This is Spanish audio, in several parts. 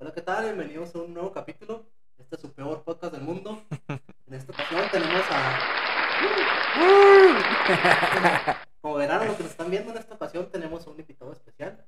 Hola, ¿qué tal? Bienvenidos a un nuevo capítulo. Este es su peor podcast del mundo. En esta ocasión tenemos a. Como verán, los que nos están viendo en esta ocasión, tenemos a un invitado especial.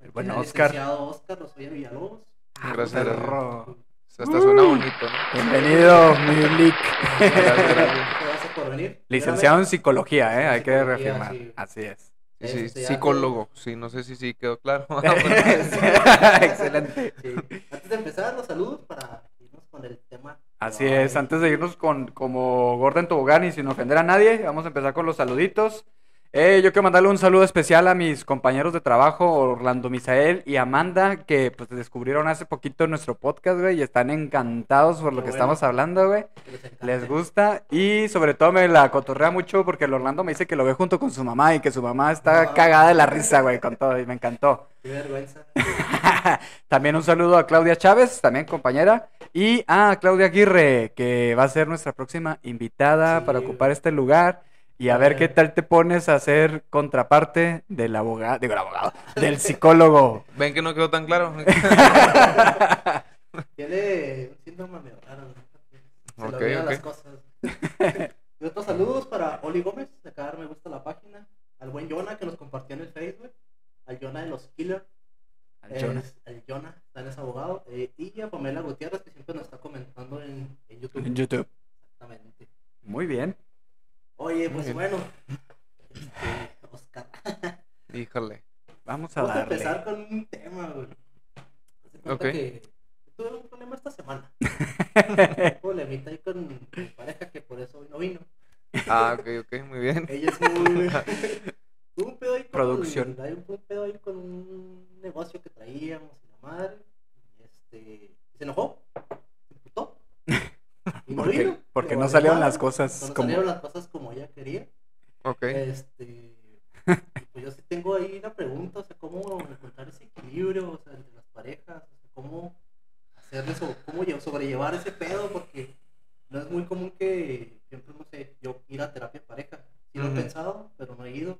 El buen El Oscar. licenciado Oscar Rosoya Villalobos. Gracias. perro. O sea, hasta suena bonito, ¿no? Bienvenido, Milik. Gracias, gracias. Gracias por venir. Licenciado en psicología, ¿eh? Hay que reafirmar. sí. Así es. Sí, sí, Este, psicólogo. Sí, no sé si sí quedó claro. Excelente. Sí. Antes de empezar, los saludos para irnos con el tema. Así es, antes de irnos con como Gordon Tobogán y sin ofender a nadie, vamos a empezar con los saluditos. Eh, yo quiero mandarle un saludo especial a mis compañeros de trabajo, Orlando Misael y Amanda, que pues descubrieron hace poquito nuestro podcast, güey, y están encantados por lo Qué que bueno. estamos hablando, güey. les gusta y sobre todo me la cotorrea mucho porque el Orlando me dice que lo ve junto con su mamá y que su mamá está No. cagada de la risa, güey, con todo y me encantó. Qué vergüenza. también un saludo a Claudia Chávez, también compañera, y a Claudia Aguirre, que va a ser nuestra próxima invitada Sí. para ocupar este lugar. Y a ver qué tal te pones a ser contraparte del abogado, digo el abogado, del psicólogo. Ven que no quedó tan claro. Tiene un síndrome medio raro. ¿no? Se Ok, le olvidan ok. las cosas. y otros saludos para Oli Gómez, de acá dar me gusta la página. Al buen Jonah que nos compartió en el Facebook. Al Jonah de los Killers. Al. Es- El Jonah, también es abogado. eh, y a Pamela Gutiérrez que siempre nos está comentando en, en YouTube. En YouTube. Exactamente. Muy bien. Oye, pues bueno. Este, Oscar. Híjole. Vamos a Vamos a darle. empezar con un tema, güey. Ok. que tuve un problema esta semana. Un problemita ahí con mi pareja que por eso hoy no vino. Ah, ok, ok, muy bien. Ella es muy. Un pedo ahí con. Producción. Hay un, un pedo ahí con un negocio que traíamos y la madre. Y este. Se enojó. Y Porque, no salieron las cosas No como... salieron las cosas como ella quería. Ok. Este. pues yo sí tengo ahí una pregunta, o sea, cómo encontrar ese equilibrio, o sea, entre las parejas, o sea, cómo hacerle eso, cómo lle- sobrellevar ese pedo, porque no es muy común que, ejemplo, no sé, yo ir a terapia de pareja. Sí lo he pensado, pero no he ido.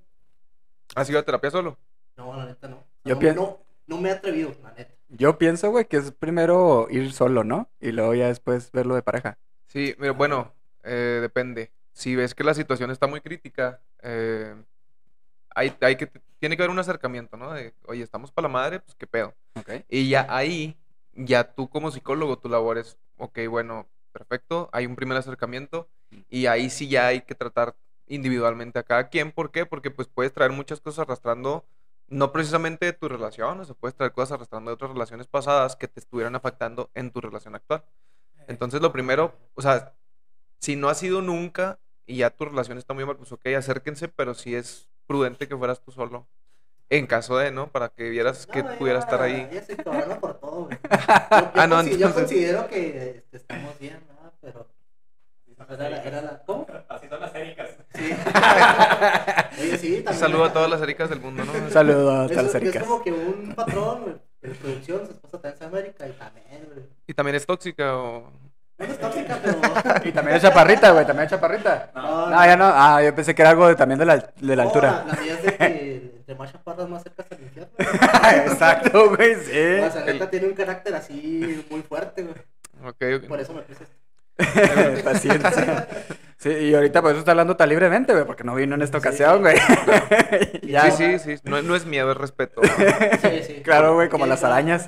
¿Has ido a terapia solo? No, la neta no. Yo no, no, no me he atrevido, la neta. Yo pienso, güey, que es primero ir solo, ¿no? Y luego ya después verlo de pareja. Sí, mira, bueno, eh, depende. Si ves que la situación está muy crítica, eh, hay, hay que, tiene que haber un acercamiento, ¿no? De, oye, estamos para la madre, pues qué pedo. Y ya ahí, ya tú como psicólogo, tu labor es, ok, bueno, perfecto, hay un primer acercamiento y ahí sí ya hay que tratar individualmente a cada quien. ¿Por qué? Porque pues puedes traer muchas cosas arrastrando, no precisamente de tu relación, o sea, puedes traer cosas arrastrando de otras relaciones pasadas que te estuvieran afectando en tu relación actual. Entonces lo primero, o sea, si no ha sido nunca y ya tu relación está muy mal, pues ok, acérquense, pero sí es prudente que fueras tú solo. En caso de, ¿no? Para que vieras que No, pudiera ella- estar ahí. Se encabrona por todo, güey. Yo, yo Ah, no, consi- yo entonces- considero que este, estamos bien, ¿no? Pero. Era la, era la- ¿Cómo? Así son las ericas. Sí. Oye, sí, Un también. saludo a todas las ericas del mundo, ¿no? Un saludo a todas las es, es ericas. como que un patrón, de producción, su esposa también es América y también, güey. Y también es tóxica o... No es tóxica, pero. Y también es chaparrita, güey, también es chaparrita. No, No, ya no. Ah, yo pensé que era algo de, también de la, de la no, altura. La, la mía es de que entre más chaparras más cerca al infierno. Exacto, güey, O sí. sea, neta tiene un carácter así muy fuerte, güey. Ok, ok. Por eso me puse esto. Paciencia. Sí, y ahorita por eso está hablando tan libremente, güey, porque no vino en esta ocasión, güey. ya, Sí, sí, sí. No, no es miedo, es respeto. Sí, sí. Claro, güey, como las claro. arañas.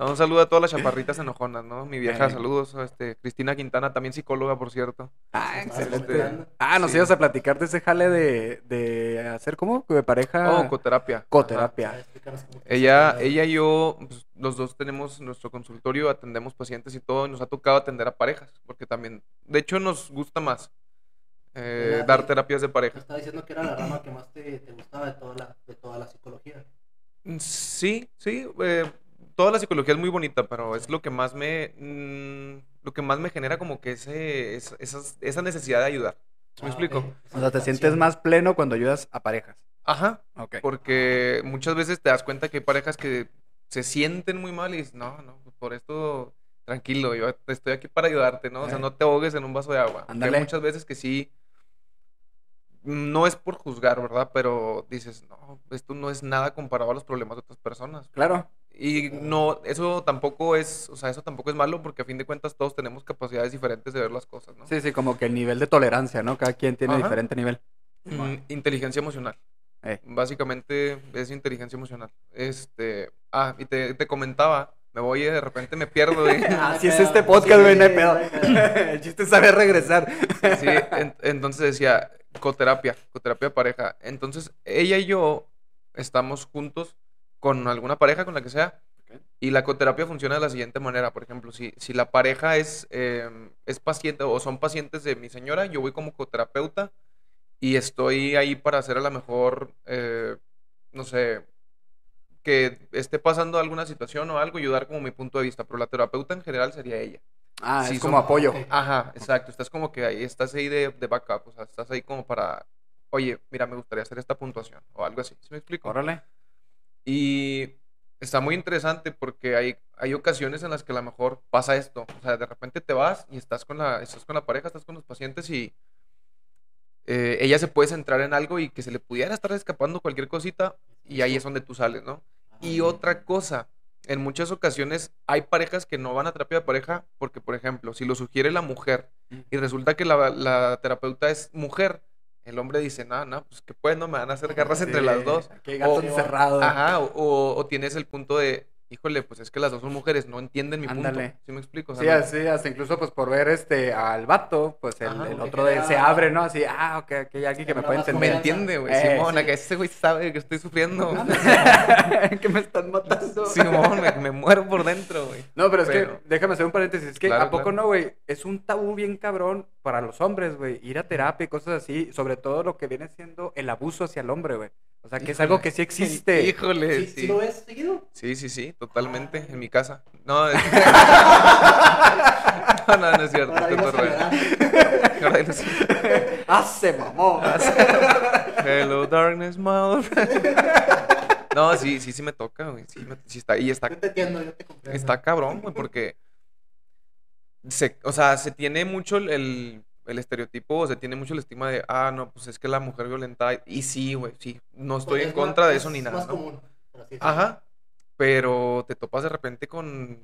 Un saludo a todas las chaparritas enojonas, ¿no? Mi vieja, Ay. saludos. Este, Cristina Quintana, también psicóloga, por cierto. Ah, Ah, excelente. Ah, nos Sí. ibas a platicar de ese jale de, de hacer, ¿cómo? De pareja. Oh, coterapia. Coterapia. Ella, ella y yo, pues, los dos tenemos nuestro consultorio, atendemos pacientes y todo, y nos ha tocado atender a parejas, porque también, de hecho, nos gusta más eh, dar terapias de pareja. estaba diciendo que era la rama que más te, te gustaba de toda la, de toda la psicología. Mm, Sí, sí, eh, toda la psicología es muy bonita, pero es lo que más me, mm, lo que más me genera como que ese, es- esas- esa necesidad de ayudar. ¿Sí ¿Me Ah, explico? O sea, te sientes más pleno cuando ayudas a parejas. Ajá, Ok. porque muchas veces te das cuenta que hay parejas que se sienten muy mal y dices, no, no, por esto, tranquilo, yo estoy aquí para ayudarte, ¿no? O sea, Eh. no te ahogues en un vaso de agua. Ándale. Hay muchas veces que sí, no es por juzgar, ¿verdad? Pero dices, no, esto no es nada comparado a los problemas de otras personas. Claro. Y no, eso tampoco es, o sea, eso tampoco es malo porque a fin de cuentas todos tenemos capacidades diferentes de ver las cosas, ¿no? Sí, sí, como que el nivel de tolerancia, ¿no? Cada quien tiene Ajá. diferente nivel. Mm, inteligencia emocional. Eh. Básicamente es inteligencia emocional. Este, ah, y te, te comentaba, me voy y de repente me pierdo. y- Así es este podcast, güey, no hay pedo. El chiste es saber regresar. Sí, en- entonces decía, coterapia, coterapia de pareja. Entonces, ella y yo estamos juntos con alguna pareja, con la que sea, y la coterapia funciona de la siguiente manera. Por ejemplo, si, si la pareja es, eh, es paciente o son pacientes de mi señora, yo voy como coterapeuta y estoy ahí para hacer a lo mejor, eh, no sé, que esté pasando alguna situación o algo y dar como mi punto de vista, pero la terapeuta en general sería ella. Ah, Sí, es como son- apoyo. Ajá, exacto. Estás como que ahí, estás ahí de, de backup, o sea, estás ahí como para, oye, mira, me gustaría hacer esta puntuación o algo así. ¿Sí me explico? Órale. Y está muy interesante porque hay, hay ocasiones en las que a lo mejor pasa esto. O sea, de repente te vas y estás con la, estás con la pareja, estás con los pacientes y eh, ella se puede centrar en algo y que se le pudiera estar escapando cualquier cosita y ahí es donde tú sales, ¿no? Y otra cosa, en muchas ocasiones hay parejas que no van a terapia de pareja porque, por ejemplo, si lo sugiere la mujer y resulta que la, la terapeuta es mujer, el hombre dice, no, no, pues que pues no me van a hacer garras entre las dos. Aquí hay gatos O- encerrados. Ajá, o, o- o tienes el punto de, híjole, pues es que las dos son mujeres, no entienden mi Ándale. punto. ¿Sí me explico? O sea, Sí, no- así, hasta incluso pues por ver este al vato, pues el, Ajá. el otro de, se abre, ¿no? Así, ah, ok, ok, hay alguien que me puede más me entender. entiende, güey. Eh, Simón, sí. acá ese güey sabe que estoy sufriendo. que me están matando. Simón, me, me muero por dentro, güey. No, pero es Pero- que, déjame hacer un paréntesis, es que Claro, ¿a poco claro. no, güey? Es un tabú bien cabrón para los hombres, güey, ir a terapia y cosas así, sobre todo lo que viene siendo el abuso hacia el hombre, güey. O sea, que es algo que sí existe. Híjole, ¿Sí, sí. sí lo ves seguido? Sí, sí, sí, totalmente. En mi casa. No, es... no, no, no es cierto. Ahora. Ahora no sé. ¡Ah, se mamó! Hello, darkness, my old friend. No, sí, sí, sí me toca, güey. Sí, me- sí está, y está, Yo te entiendo, yo te comprendo. está cabrón, güey, porque se, o sea, se tiene mucho el, el, estereotipo, o se tiene mucho el estigma de, ah, no, pues es que la mujer violenta, y sí, güey, sí, no estoy Pues en es contra más- de es eso ni nada, más ¿no? común, decirlo. Ajá, pero te topas de repente con,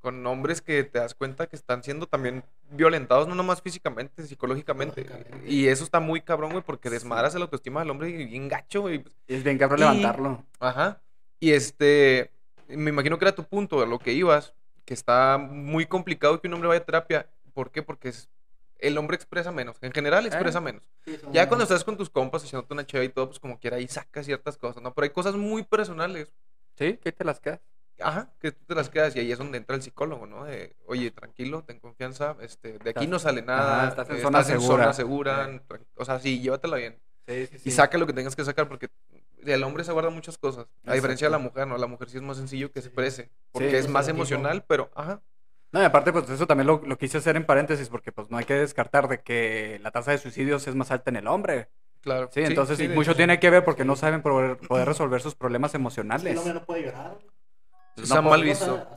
con hombres que te das cuenta que están siendo también violentados, no nomás físicamente, psicológicamente. Psicológicamente. Y eso está muy cabrón, güey, porque desmadras el autoestima del hombre y bien gacho, güey. Es bien cabrón Y- levantarlo. Ajá. Y este, me imagino que era tu punto, a lo que ibas, que está muy complicado que un hombre vaya a terapia. ¿Por qué? Porque es- el hombre expresa menos. En general expresa Eh. menos. Sí, Ya cuando estás con tus compas echándote una cheva y todo, pues como quiera ahí sacas ciertas cosas, ¿no? Pero hay cosas muy personales. ¿Sí? ¿Qué te las quedas? Ajá, que tú te las quedas y ahí es donde entra el psicólogo, ¿no? De, oye, tranquilo, ten confianza, este, de aquí Estás- no sale nada, Ajá, estás en eh, zona estás en segura. zona segura, o sea, sí, llévatela bien. Sí, sí, Y saca lo que tengas que sacar porque el hombre se guarda muchas cosas, a diferencia de la mujer, ¿no? La mujer sí es más sencillo que se exprese, porque Sí, es más emocional, pero, ajá, No, y aparte, pues eso también lo, lo quise hacer en paréntesis, porque pues no hay que descartar de que la tasa de suicidios es más alta en el hombre. claro. Sí, entonces sí, mucho hecho, tiene que ver porque no saben poder, poder resolver sus problemas Sí, emocionales. el hombre no puede llorar. Está no mal podemos visto.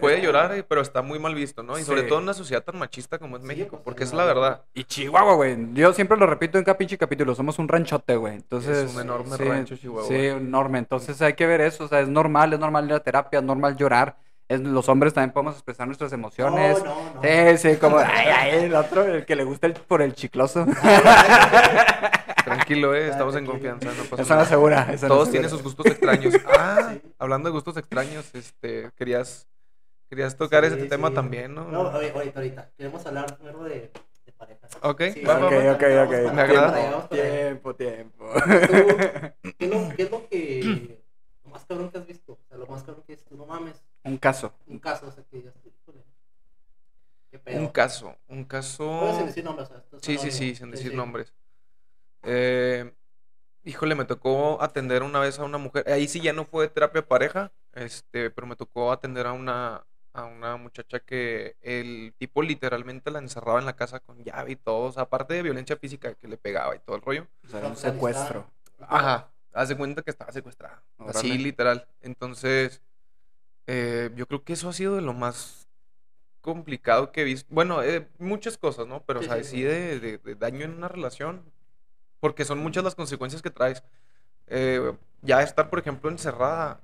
Puede, llorar, eh, pero está muy mal visto, ¿no? Y sobre todo en una sociedad tan machista como es México, pues, porque es la- la verdad. Y Chihuahua, güey. Yo siempre lo repito en cada pinche capítulo. Somos un ranchote, güey. Entonces. Es un enorme sí, rancho, Chihuahua. Sí, enorme. Entonces hay que ver eso. O sea, es normal, es normal ir a terapia, es normal llorar. Es, los hombres también podemos expresar nuestras emociones. No, no, no. Sí, sí, como, ay, ay, el otro, el que le gusta el, por el chicloso. Tranquilo, eh, estamos en confianza, no pasa Esa no nada. segura. Esa no Todos tienen sus gustos extraños. Ah, Sí. hablando de gustos extraños, este, querías, querías tocar Sí, ese tema sí. tamén, ¿no? No, oye, ahorita, ahorita. Queremos hablar primero de, de parejas. Ok, Sí, va, va, Ok, va. ok, vamos ok. para- Me agrada. Tiempo, tiempo. Tú, ¿Qué es lo, qué es lo que... Lo más cabrón que has visto? O sea, lo más cabrón que es, tú no mames. Un caso. Un caso, o sea, que digas, híjole. Qué pedo. Un caso, un Puedes caso... sin decir nombres, o sea, Sí, sí, sí, sin decir sí. nombres. Eh, híjole, me tocó atender una vez a una mujer. Ahí sí ya no fue terapia de pareja, este, pero me tocó atender a una, a una muchacha que el tipo literalmente la encerraba en la casa con llave y todo. O sea, aparte de violencia física que le pegaba y todo el rollo. O sea, un secuestro. Ajá, haz de cuenta que estaba secuestrada. Así, literal. Entonces, eh, yo creo que eso ha sido de lo más complicado que he visto. Bueno, eh, muchas cosas, ¿no? Pero, Sí, o sea, sí, sí de, de- de daño en una relación. Porque son muchas las consecuencias que traes. Eh, ya estar, por ejemplo, encerrada.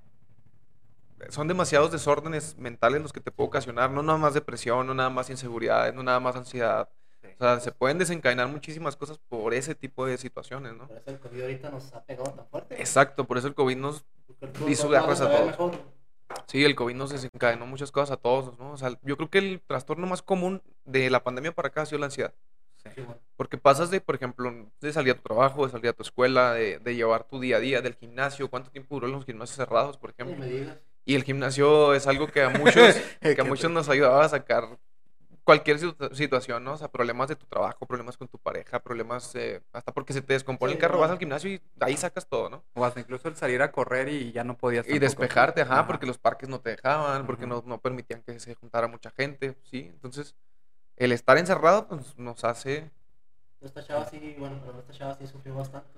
son demasiados desórdenes mentales los que te puede ocasionar, no nada más depresión, no nada más inseguridad, no nada más ansiedad. O sea, se pueden desencadenar muchísimas cosas por ese tipo de situaciones, ¿no? Por eso el COVID ahorita nos ha pegado tan fuerte. Exacto, por eso el COVID nos... Hizo a todos. mejor. Sí, el COVID nos desencadenó muchas cosas a todos, ¿no? O sea, yo creo que el trastorno más común de la pandemia para acá ha sido la ansiedad. Sí. Porque pasas de, por ejemplo, de salir a tu trabajo, de salir a tu escuela, de, de llevar tu día a día, del gimnasio, cuánto tiempo duró los gimnasios cerrados, por ejemplo. me digas. Y el gimnasio es algo que a muchos, que a muchos nos ayudaba a sacar cualquier situ- situación, ¿no? O sea, problemas de tu trabajo, problemas con tu pareja, problemas, eh, hasta porque se te descompone el Sí, carro, no. vas al gimnasio y ahí sacas todo, ¿no? O hasta incluso el salir a correr y ya no podías. Y despejarte, ajá, porque los parques no te dejaban, porque no, no permitían que se juntara mucha gente, ¿sí? Entonces, el estar encerrado, pues, nos hace... Esta chava sí, bueno, pero esta chava sí sufrió bastante.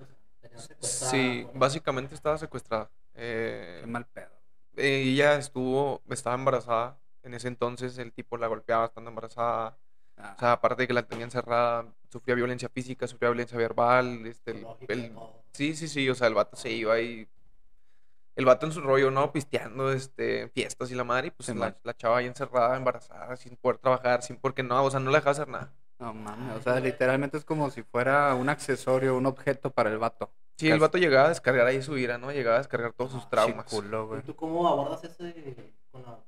Sí, bueno. básicamente estaba secuestrada. Eh, Qué mal pedo. ella estuvo, estaba embarazada. En ese entonces el tipo la golpeaba estando embarazada. Ah, O sea, aparte de que la tenía encerrada, sufría violencia física, sufría violencia verbal. Este, el- el- sí, sí, sí. O sea, el vato se iba y. El vato en su rollo, ¿no? Pisteando, este, fiestas y la madre. Y pues Sí, la, la chava ahí encerrada, embarazada, sin poder trabajar, sin porque no, o sea, no la dejaba hacer nada. no mames. O sea, literalmente es como si fuera un accesorio, un objeto para el vato. Sí, el Casi. vato llegaba a descargar ahí su ira, ¿no? Llegaba a descargar todos sus Ah, traumas. Chiculo, güey. ¿Y tú cómo abordas ese con la,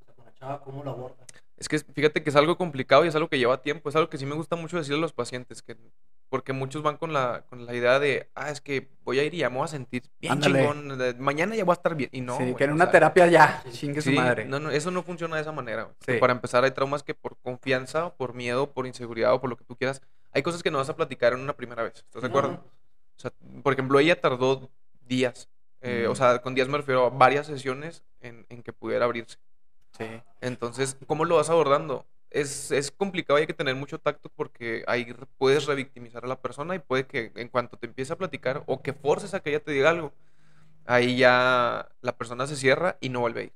chava? ¿Cómo lo abordas? Es que fíjate que es algo complicado y es algo que lleva tiempo. Es algo que sí me gusta mucho decirle a los pacientes, que porque muchos van con la, con la idea de, ah, es que voy a ir y ya me voy a sentir bien Ándale. chingón, de- mañana ya voy a estar bien. Y no, sí, güey, que en o una sea, terapia ya, sí. chingue su sí, madre. No, no, eso no funciona de esa manera. güey. Porque Sí. Para empezar, hay traumas que por confianza, o por miedo, por inseguridad o por lo que tú quieras, hay cosas que no vas a platicar en una primera vez. ¿Estás de acuerdo? O sea, por ejemplo, ella tardó días. eh, Mm. O sea, con días me refiero a varias sesiones en, en que pudiera abrirse. Sí. Entonces, ¿cómo lo vas abordando? Es, es complicado, hay que tener mucho tacto porque ahí puedes revictimizar a la persona y puede que en cuanto te empiece a platicar o que forces a que ella te diga algo, ahí ya la persona se cierra y no vuelve a ir.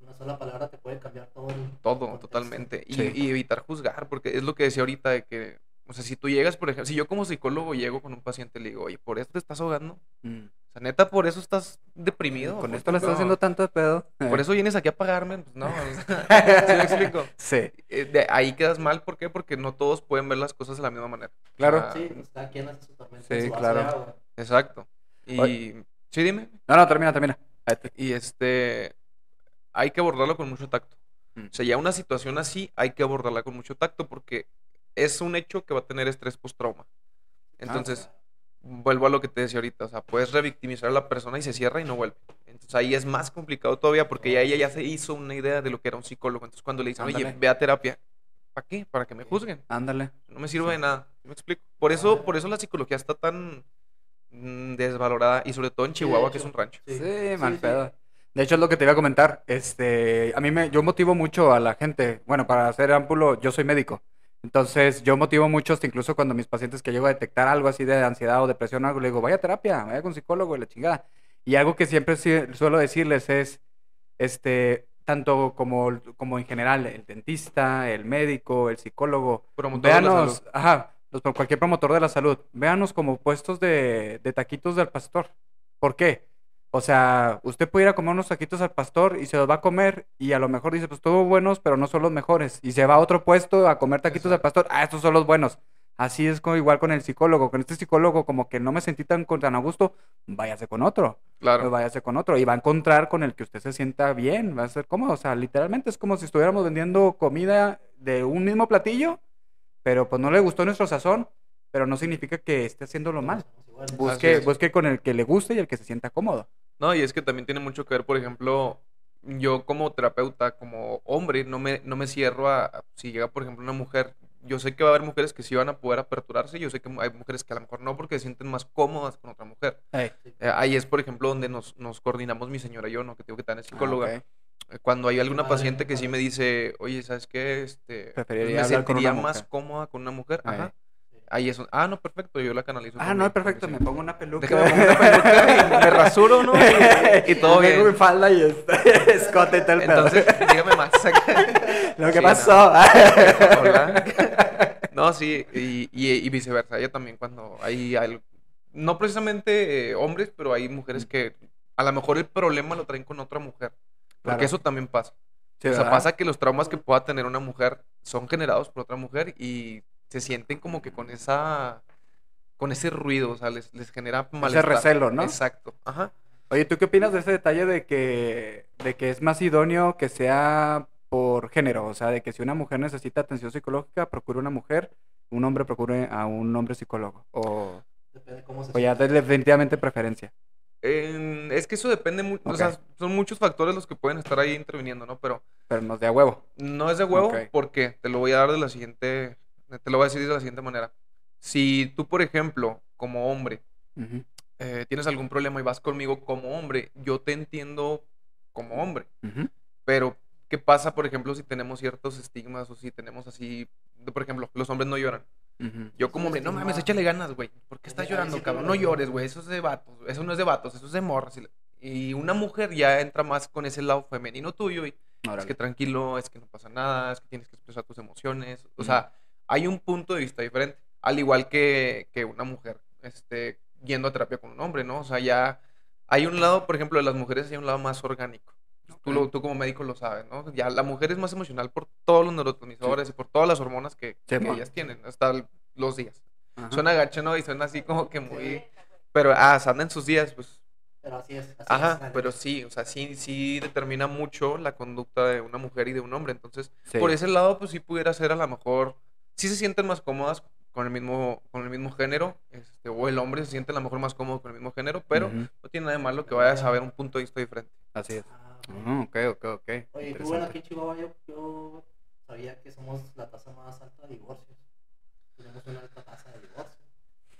Una sola palabra te puede cambiar todo el Todo, contexto. totalmente. Y, Sí. y evitar juzgar, porque es lo que decía ahorita de que, o sea, si tú llegas, por ejemplo, si yo como psicólogo llego con un paciente y le digo, oye, ¿por eso te estás ahogando? Mm. O sea, neta, ¿por eso estás deprimido? Con ¿Por esto le estás no? haciendo tanto de pedo. Por eso vienes aquí a pagarme, pues no. ¿sí me explico? Sí, Eh, de ahí quedas mal, ¿por qué? Porque no todos pueden ver las cosas de la misma manera. claro. Ah, Sí, pues su tormenta. Sí, en su vaso claro. Exacto. Y Oye. sí, dime. No, no, termina, termina. Y este hay que abordarlo con mucho tacto. Mm. O sea, ya una situación así hay que abordarla con mucho tacto porque es un hecho que va a tener estrés post-trauma. Entonces, vuelvo a lo que te decía ahorita, o sea, puedes revictimizar a la persona y se cierra y no vuelve. Entonces ahí es más complicado todavía porque ya ella ya se hizo una idea de lo que era un psicólogo. Entonces cuando le dicen, oye, ve a terapia, ¿para qué? Para que me juzguen. Ándale. No me sirve de nada. ¿sí ¿Me explico? Por eso, por eso la psicología está tan mm, desvalorada y sobre todo en Sí, Chihuahua, que es un rancho. Sí, Sí, mal sí. pedo. De hecho, es lo que te iba a comentar. Este, a mí me, yo motivo mucho a la gente. Bueno, para hacer ámpulo, yo soy médico. Entonces, yo motivo mucho, hasta incluso cuando mis pacientes que llego a detectar algo así de ansiedad o depresión o algo, le digo, vaya a terapia, vaya con psicólogo y la chingada. Y algo que siempre suelo decirles es, este, tanto como, como en general, el dentista, el médico, el psicólogo, Promotor de la véanos, salud. ajá, los, cualquier promotor de la salud, véanos como puestos de, de taquitos del pastor. ¿Por qué? O sea, usted puede ir a comer unos taquitos al pastor y se los va a comer y a lo mejor dice, pues todos buenos, pero no son los mejores. Y se va a otro puesto a comer taquitos al pastor, ah, estos son los buenos. Así es como igual con el psicólogo. Con este psicólogo como que no me sentí tan, tan a gusto, váyase con otro. Claro. Váyase con otro y va a encontrar con el que usted se sienta bien, va a ser cómodo. O sea, literalmente es como si estuviéramos vendiendo comida de un mismo platillo, pero pues no le gustó nuestro sazón, pero no significa que esté haciéndolo mal. Busque, busque con el que le guste y el que se sienta cómodo. No, y es que también tiene mucho que ver, por ejemplo, yo como terapeuta, como hombre, no me, no me cierro a, a- si llega, por ejemplo, una mujer, yo sé que va a haber mujeres que sí van a poder aperturarse, yo sé que hay mujeres que a lo mejor no porque se sienten más cómodas con otra mujer. Eh, ahí es, por ejemplo, donde nos, nos coordinamos mi señora y yo, ¿no? Que tengo que estar en psicóloga. ah. Eh, Cuando hay alguna paciente que sí me dice, oye, ¿sabes qué? Este, Preferiría me sentiría una más mujer". cómoda con una mujer. Ajá. Ahí es, un- ah, no, perfecto, yo la canalizo. Ah, no, perfecto, me pongo una peluca. Déjame poner una peluca y me rasuro, ¿no? Y, y todo Me bien. mi falda y escote y todo el pedo. Entonces, dígame más. Lo que Sí, pasó. Hola. No, sí, y, y- y viceversa. Ella también cuando hay algo, no precisamente eh, hombres, pero hay mujeres que a lo mejor el problema lo traen con otra mujer. Porque Claro. eso también pasa. Sí, o sea, ¿verdad? pasa que los traumas que pueda tener una mujer son generados por otra mujer y se sienten como que con esa con ese ruido, o sea, les, les genera malestar. recelo, ¿no? Exacto. Ajá. Oye, ¿tú qué opinas de ese detalle de que, de que es más idóneo que sea por género? O sea, de que si una mujer necesita atención psicológica, procure una mujer, un hombre procure a un hombre psicólogo. O, Depende cómo se o ya definitivamente preferencia. En- es que eso depende mucho, o sea, son muchos factores los que pueden estar ahí interviniendo, ¿no? Pero Pero nos de a huevo. no es de huevo porque te lo voy a dar de la siguiente, te lo voy a decir de la siguiente manera. Si tú, por ejemplo, como hombre, eh, tienes algún problema y vas conmigo como hombre, yo te entiendo como hombre. Pero, ¿qué pasa, por ejemplo, si tenemos ciertos estigmas o si tenemos así, por ejemplo, los hombres no lloran? Yo como hombre, no mames, échale ganas, güey. ¿Por qué estás llorando, cabrón? No llores, güey. Eso es de vatos. Eso no es de vatos, eso es de morras. Y- una mujer ya entra más con ese lado femenino tuyo y es que tranquilo, es que no pasa nada, es que tienes que expresar tus emociones. O sea, hay un punto de vista diferente. Al igual que, que una mujer este, yendo a terapia con un hombre, ¿no? O sea, ya hay un lado, por ejemplo, de las mujeres hay un lado más orgánico. Tú, lo- tú como médico lo sabes, ¿no? Ya la mujer es más emocional por todos los neurotransmisores y por todas las hormonas que, Sí, que mo. ellas tienen, hasta los días. Ajá. Suena gacho, ¿no? Y suena así como que muy... Pero, ah, se anda en sus días, pues... Pero así es. Así Ajá, es, pero sí, o sea, sí, sí determina mucho la conducta de una mujer y de un hombre. Entonces, Sí. por ese lado, pues sí pudiera ser a lo mejor... Sí se sienten más cómodas con el mismo, con el mismo género, este, o el hombre se siente a lo mejor más cómodo con el mismo género, pero no tiene nada de malo que vayas a ver un punto de vista diferente. Así es. Ah, Ah, ok, ok, ok. Oye, tú, bueno, aquí en Chihuahua yo, yo sabía que somos la tasa más alta de divorcios. Tenemos una alta tasa de divorcios.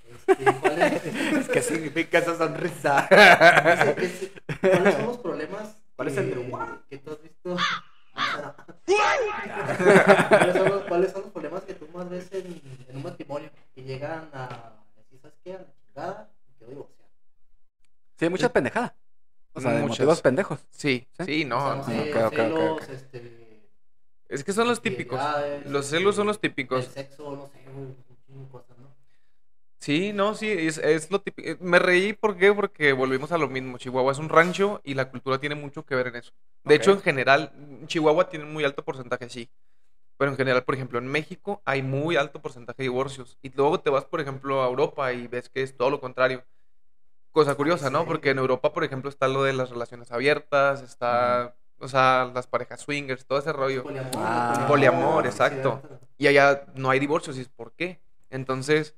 Este, ¿cuál es? ¿Qué significa esa sonrisa? ¿Cuáles son los problemas ¿Cuál es el de que- que tú has visto? ¿Cuáles son, los, cuáles son los problemas que tú más ves en, en un matrimonio? Que llegan a decir, ¿sabes qué? A la chingada, me quiero divorciar. Sí, hay muchas pendejadas. O sea, de Muchas. motivos pendejos. Sí, ¿Sí? sí, no. O sea, este... Es que son los típicos. Los celos son los este, típicos. El sexo, no sé. Sí, no, sí, es, es lo típico. Me reí, ¿por qué? Porque volvimos a lo mismo. Chihuahua es un rancho y la cultura tiene mucho que ver en eso. De hecho, en general, Chihuahua tiene un muy alto porcentaje, sí. Pero en general, por ejemplo, en México hay muy alto porcentaje de divorcios. Y luego te vas, por ejemplo, a Europa y ves que es todo lo contrario. Cosa curiosa, ¿no? sí. Porque en Europa, por ejemplo, está lo de las relaciones abiertas, está, o sea, las parejas swingers, todo ese rollo. Poliamor, Ah. Poliamor, sí, exacto. cierto. Y allá no hay divorcios, y es por qué. Entonces,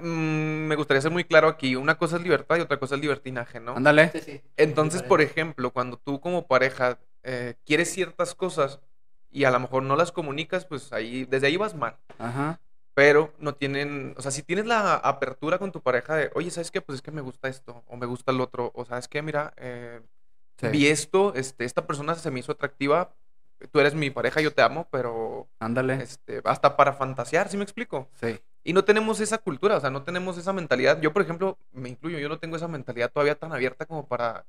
mm, me gustaría ser muy claro aquí. Una cosa es libertad y otra cosa es libertinaje, ¿no? Ándale. Sí, sí. Entonces, por ejemplo, cuando tú como pareja eh, quieres ciertas cosas y a lo mejor no las comunicas, pues ahí, desde ahí vas mal. Ajá. Pero no tienen, o sea, si tienes la apertura con tu pareja de, oye, ¿sabes qué? Pues es que me gusta esto, o me gusta el otro, o sabes qué, mira, eh, Sí. vi esto, este, esta persona se me hizo atractiva, tú eres mi pareja, yo te amo, pero Ándale. este, hasta para fantasear, ¿sí me explico? Sí. Y no tenemos esa cultura, o sea, no tenemos esa mentalidad. Yo, por ejemplo, me incluyo, yo no tengo esa mentalidad todavía tan abierta como para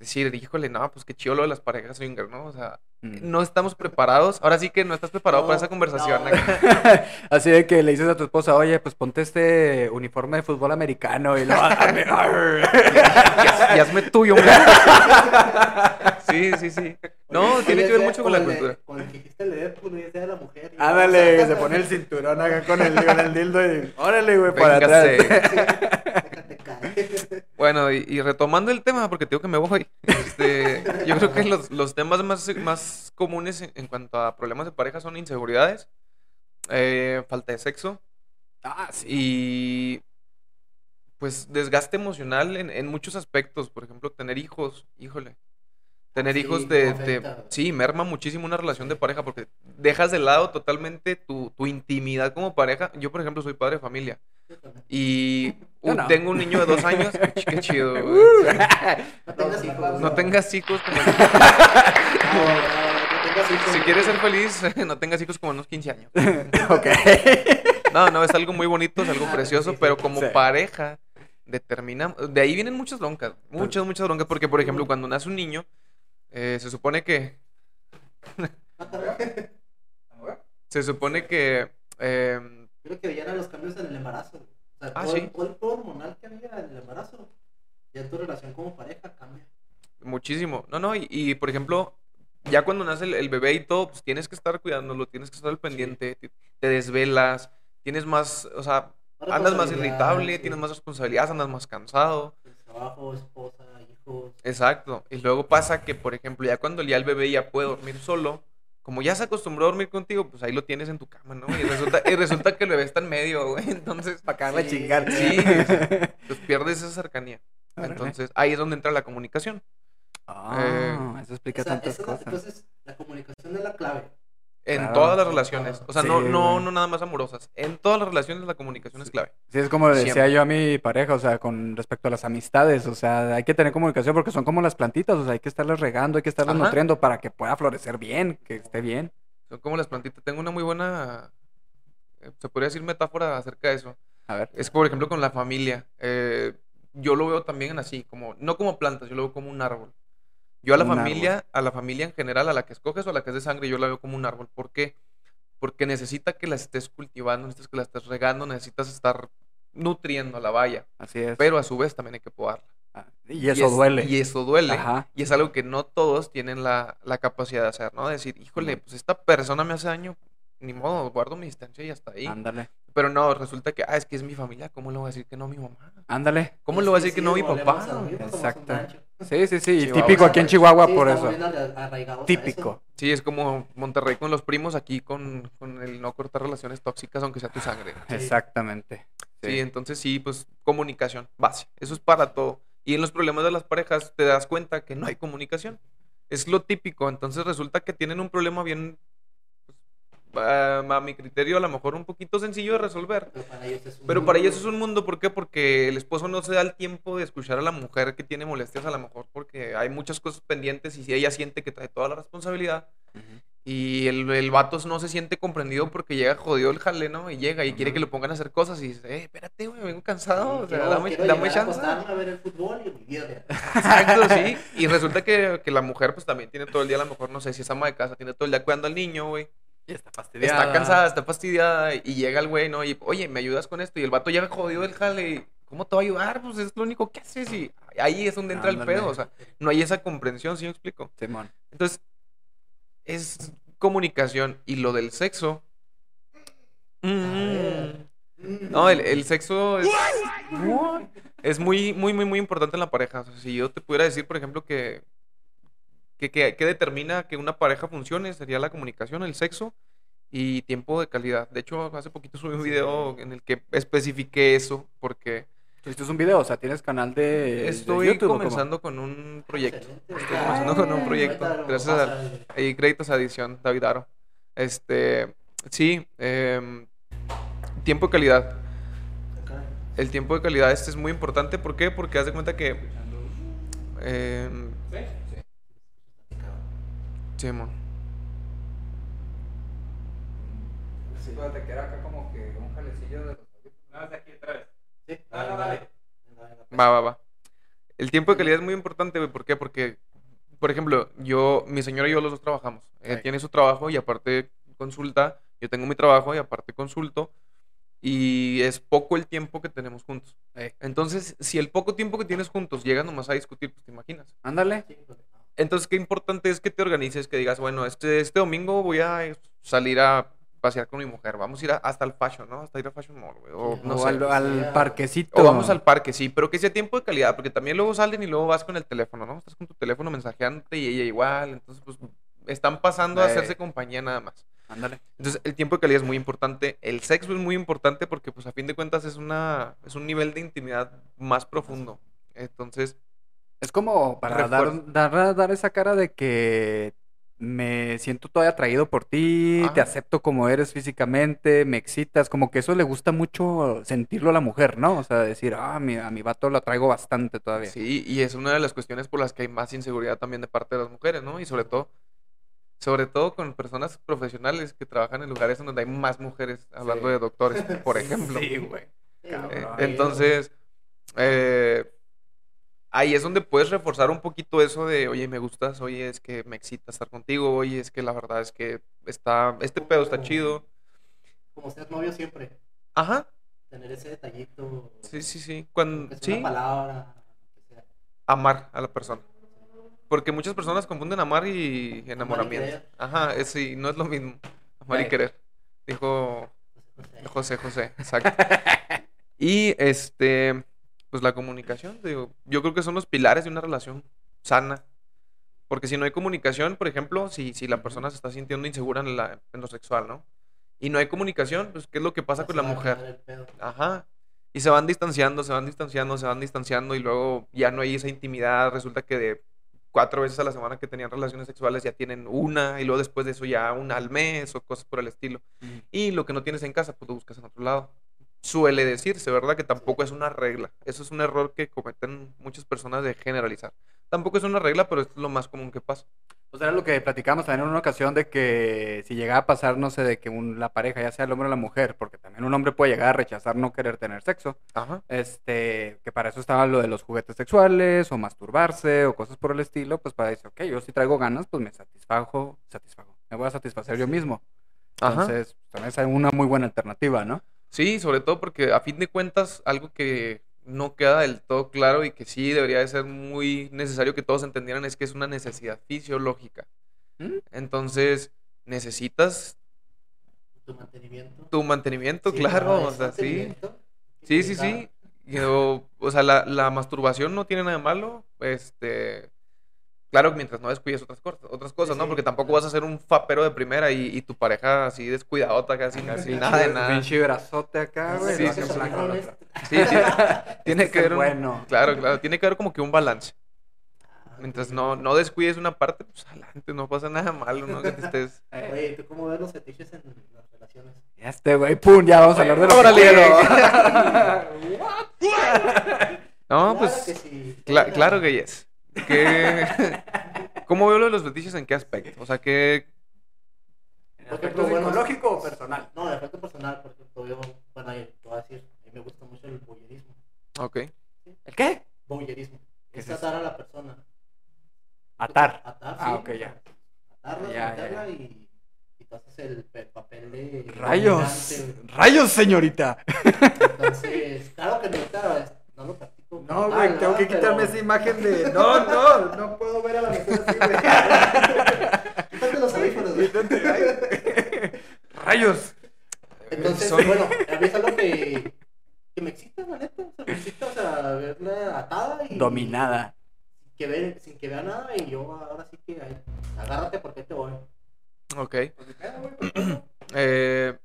decir, híjole, no, pues qué chido lo de las parejas swinger, ¿no? O sea, Mm. no estamos preparados. Ahora sí que no estás preparado para No, esa conversación. no. Así de que le dices a tu esposa, oye, pues ponte este uniforme de fútbol americano y lo y, y hazme tuyo, hombre. Sí, sí, sí. No, Oye, tiene que ver mucho con la cultura. Con el que dijiste el de de la mujer. Ándale, se pone el cinturón acá con el, con el dildo y órale, güey, para atrás. Bueno, y, y retomando el tema, porque tengo que me voy, este, yo creo que los, los temas más, más comunes en, en cuanto a problemas de pareja son inseguridades, eh, falta de sexo Ah, sí. y pues desgaste emocional en, en muchos aspectos. Por ejemplo, tener hijos, híjole. Tener Sí, hijos te- afecta. sí, merma muchísimo una relación de pareja porque dejas de lado totalmente tu, tu intimidad como pareja. Yo, por ejemplo, soy padre de familia y uh, no. tengo un niño de dos años. Qué, ch- qué chido. güey. No tengas hijos. No tengas hijos como... No, no, no tengas hijos. Si quieres ser feliz, no tengas hijos como unos 15 años. ok. No, no, es algo muy bonito, es algo Ah, precioso, pero como Sí. pareja determinamos... De ahí vienen muchas broncas, muchas, muchas broncas, porque, por ejemplo, cuando nace un niño, eh, se supone que... Se supone que... eh, Creo que veían los cambios en el embarazo. O sea, Ah, todo, sí. todo el hormonal que había en el embarazo. Ya tu relación como pareja cambia. Muchísimo. No, no, y, y, por ejemplo, ya cuando nace el, el bebé y todo, pues tienes que estar cuidándolo, tienes que estar al pendiente, te, te desvelas, tienes más, o sea, andas más irritable, sí. tienes más responsabilidades, andas más cansado. El trabajo, esposa, hijos. Exacto. Y luego pasa que, por ejemplo, ya cuando ya el bebé ya puede dormir solo, como ya se acostumbró a dormir contigo, pues ahí lo tienes en tu cama, ¿no? Y resulta, y resulta que el bebé está en medio, güey. Entonces, Para acabarla de Sí. chingar. sí, pues pierdes esa cercanía. Entonces, ahí es donde entra la comunicación. Ah, eso O explica sea, tantas esa es la- cosas. entonces, la comunicación es la clave. En Claro. todas las relaciones. O sea, no, Sí, no, güey. no nada más amorosas. En todas las relaciones la comunicación es clave. Sí, es como le decía Siempre. yo a mi pareja, o sea, con respecto a las amistades, o sea, hay que tener comunicación porque son como las plantitas, o sea, hay que estarlas regando, hay que estarlas Ajá. nutriendo para que pueda florecer bien, que esté bien. Son como las plantitas. Tengo una muy buena, eh, se podría decir metáfora acerca de eso. A ver. Es por ejemplo con la familia. Eh, yo lo veo también así, como, no como plantas, yo lo veo como un árbol. Yo a la Un familia, a la familia en general, a la que escoges o a la que es de sangre, yo la veo como un árbol. ¿Por qué? Porque necesita que la estés cultivando, necesitas que la estés regando, necesitas estar nutriendo a la valla. Así es. Pero a su vez también hay que podarla. Ah, y eso es- duele. Y eso duele. Ajá. Y es algo que no todos tienen la, la capacidad de hacer, ¿no? De decir, híjole, pues esta persona me hace daño, ni modo, guardo mi distancia y hasta ahí. Ándale. Pero no, resulta que, ah, es que es mi familia, ¿cómo le voy a decir que no a mi mamá? Ándale. ¿Cómo le voy a que decir que sí, no a mi papá? Exacto. Sí, sí, sí. Chihuahua. típico aquí en Chihuahua Sí, por eso. Típico. eso. Sí, es como Monterrey con los primos, aquí con, con el no cortar relaciones tóxicas, aunque sea tu sangre. Sí. Exactamente. Sí, entonces sí, pues comunicación, base. Eso es para todo. Y en los problemas de las parejas te das cuenta que no hay comunicación. Es lo típico. Entonces resulta que tienen un problema bien, a, mi criterio, a lo mejor un poquito sencillo de resolver. Pero para ellos es un Pero para mundo. ellos es un mundo, ¿por qué? Porque el esposo no se da el tiempo de escuchar a la mujer que tiene molestias, a lo mejor porque hay muchas cosas pendientes y si ella siente que trae toda la responsabilidad y el, el vato no se siente comprendido porque llega jodido el jale, ¿no? Y llega y quiere que lo pongan a hacer cosas y dice, eh, espérate, güey, vengo cansado, o sea, Quiero- dame, quiero dame a chance. acostarme a ver el fútbol y mi vida. Exacto, sí. Y resulta que, que la mujer pues también tiene todo el día, a lo mejor, no sé, si es ama de casa, tiene todo el día cuidando al niño, güey. Y está fastidiada. Está cansada, está fastidiada y llega el güey, ¿no? Y, oye, ¿me ayudas con esto? Y el vato llega jodido del jale. ¿Cómo te va a ayudar? Pues es lo único que haces y ahí es donde entra el Ándale. pedo. O sea, no hay esa comprensión, ¿sí me explico? Simón. Entonces, es comunicación. Y lo del sexo. mm, no, el, el sexo es, es muy, muy, muy, muy importante en la pareja. O sea, si yo te pudiera decir, por ejemplo, que, que, que, que determina que una pareja funcione, sería la comunicación, el sexo y tiempo de calidad. De hecho, hace poquito subí un video en el que especifiqué eso, porque Esto es un video, o sea, tienes canal de, de estoy comenzando con un proyecto. Excelente. Estoy comenzando con un proyecto. Gracias pasa a... el- Ahí créditos a edición, David Aro. Este, sí, em, tiempo de calidad. El tiempo de calidad este es muy importante. ¿Por qué? Porque haz de cuenta que... em, sí, mon. Sí, te queda acá como que un jalecillo de los No, de aquí otra vez. Sí, dale, no, dale. dale. Venga, venga, Va, va, va. El tiempo de calidad es muy importante, güey. ¿Por qué? Porque, por ejemplo, yo, mi señora y yo los dos trabajamos. Él Sí. tiene su trabajo y aparte consulta. Yo tengo mi trabajo y aparte consulto. Y es poco el tiempo que tenemos juntos. Entonces, si el poco tiempo que tienes juntos llegan nomás a discutir, pues te imaginas. Ándale. Entonces, qué importante es que te organices, que digas, bueno, este, este domingo voy a salir a pasear con mi mujer. Vamos a ir a- hasta el fashion, ¿no? Hasta ir a Fashion Mall, güey. O, no o sé. al, al parquecito. O vamos al parque, sí, pero que sea tiempo de calidad, porque también luego salen y luego vas con el teléfono, ¿no? Estás con tu teléfono mensajeándote y ella igual, entonces pues están pasando a hacerse compañía nada más. Ándale. Entonces el tiempo de calidad es muy importante, el sexo es muy importante porque pues a fin de cuentas es una es un nivel de intimidad más profundo. Entonces, Es como para dar, dar, dar esa cara de que me siento todavía atraído por ti, te Ajá. acepto como eres físicamente, me excitas, como que eso le gusta mucho sentirlo a la mujer, ¿no? O sea, decir, ah, mi, a mi vato lo traigo bastante todavía. sí, y es una de las cuestiones por las que hay más inseguridad también de parte de las mujeres, ¿no? Y sobre todo sobre todo con personas profesionales que trabajan en lugares donde hay más mujeres, hablando Sí. de doctores, por ejemplo. Sí, güey. Eh, entonces, eh, ahí es donde puedes reforzar un poquito eso de, oye, me gustas, oye, es que me excita estar contigo, oye, es que la verdad es que está, este pedo está chido. Como ser novio siempre. Ajá, Tener ese detallito. sí, sí, sí. Cuando, sí, Una palabra. sea. amar a la persona. Porque muchas personas confunden amar y enamoramiento. Ajá, es, sí, no es lo mismo. Amar y querer. Dijo José, José. José, José, exacto. y este, pues la comunicación, digo, yo creo que son los pilares de una relación sana. Porque si no hay comunicación, por ejemplo, si, si la persona se está sintiendo insegura en, la, en lo sexual, ¿no? Y no hay comunicación, pues ¿qué es lo que pasa con la mujer? Ajá. Y se van distanciando, se van distanciando, se van distanciando y luego ya no hay esa intimidad. Resulta que de cuatro veces a la semana que tenían relaciones sexuales ya tienen una y luego después de eso ya una al mes o cosas por el estilo. Y lo que no tienes en casa, pues lo buscas en otro lado. Suele decirse, ¿verdad? Que tampoco es una regla. Eso es un error que cometen muchas personas de generalizar. Tampoco es una regla, pero es lo más común que pasa. Pues era lo que platicamos también en una ocasión de que si llegaba a pasar, no sé, de que un- la pareja, ya sea el hombre o la mujer, porque también un hombre puede llegar a rechazar no querer tener sexo, Ajá. este, que para eso estaba lo de los juguetes sexuales o masturbarse o cosas por el estilo, pues para decir, ok, yo si traigo ganas, pues me satisfago, satisfago, me voy a satisfacer yo mismo. Ajá. Entonces, también es una muy buena alternativa, ¿no? Sí, sobre todo porque a fin de cuentas algo que no queda del todo claro y que sí debería de ser muy necesario que todos entendieran es que es una necesidad fisiológica. ¿Mm? Entonces, necesitas Tu mantenimiento. tu mantenimiento, Sí, claro, no, o sea, sí. Sí, sí, sí. Yo, o sea, la, la masturbación no tiene nada de malo. Este, claro, mientras no descuides otras cosas, otras cosas, ¿no? sí, Porque tampoco vas a ser un fapero de primera y, y tu pareja así descuidadota, casi Así, nada de nada. Pinche brazote acá, güey. Sí, lo sí, sí. Sí, tiene, Este que un- bueno. Claro, claro, tiene que haber como que un balance. Ah, Mientras no, no descuides una parte, pues adelante, no pasa nada malo, ¿no? Que te estés. Eh, Oye, ¿tú cómo ves los fetiches en las relaciones? ya este, güey, pum, ya vamos a hablar de lo Órale, que No, Claro pues. que sí. cla- claro que yes. ¿Qué... ¿Cómo veo lo de los fetiches en qué aspecto? O sea, que. ¿En aspecto ejemplo, bueno, psicológico o personal? No, de efecto personal, por ejemplo, yo, bueno, ahí te voy a decir, a mí me gusta mucho el voyerismo. Ok. ¿El qué? Voyerismo. ¿Qué Es es eso? atar a la persona. Atar. Atar, Ah, sí. ok, ya. Atarla, Ya, ya, meterla ya. y, y tú haces el pe- papel de... Rayos. dominante. Rayos, señorita. Entonces, claro que no, claro, no lo practico. No, como güey, tengo que quitarme Pero- esa imagen de. No, no, no puedo ver a la mujer así, güey. Quítate los audífonos, güey. Rayos. Entonces, Son- bueno, a mí es algo que, que me excita, la neta. O sea, me excita, o sea, verla atada y... Dominada. Que sin que vea nada y yo ahora sí que ahí, agárrate porque te voy. Ok. Eh,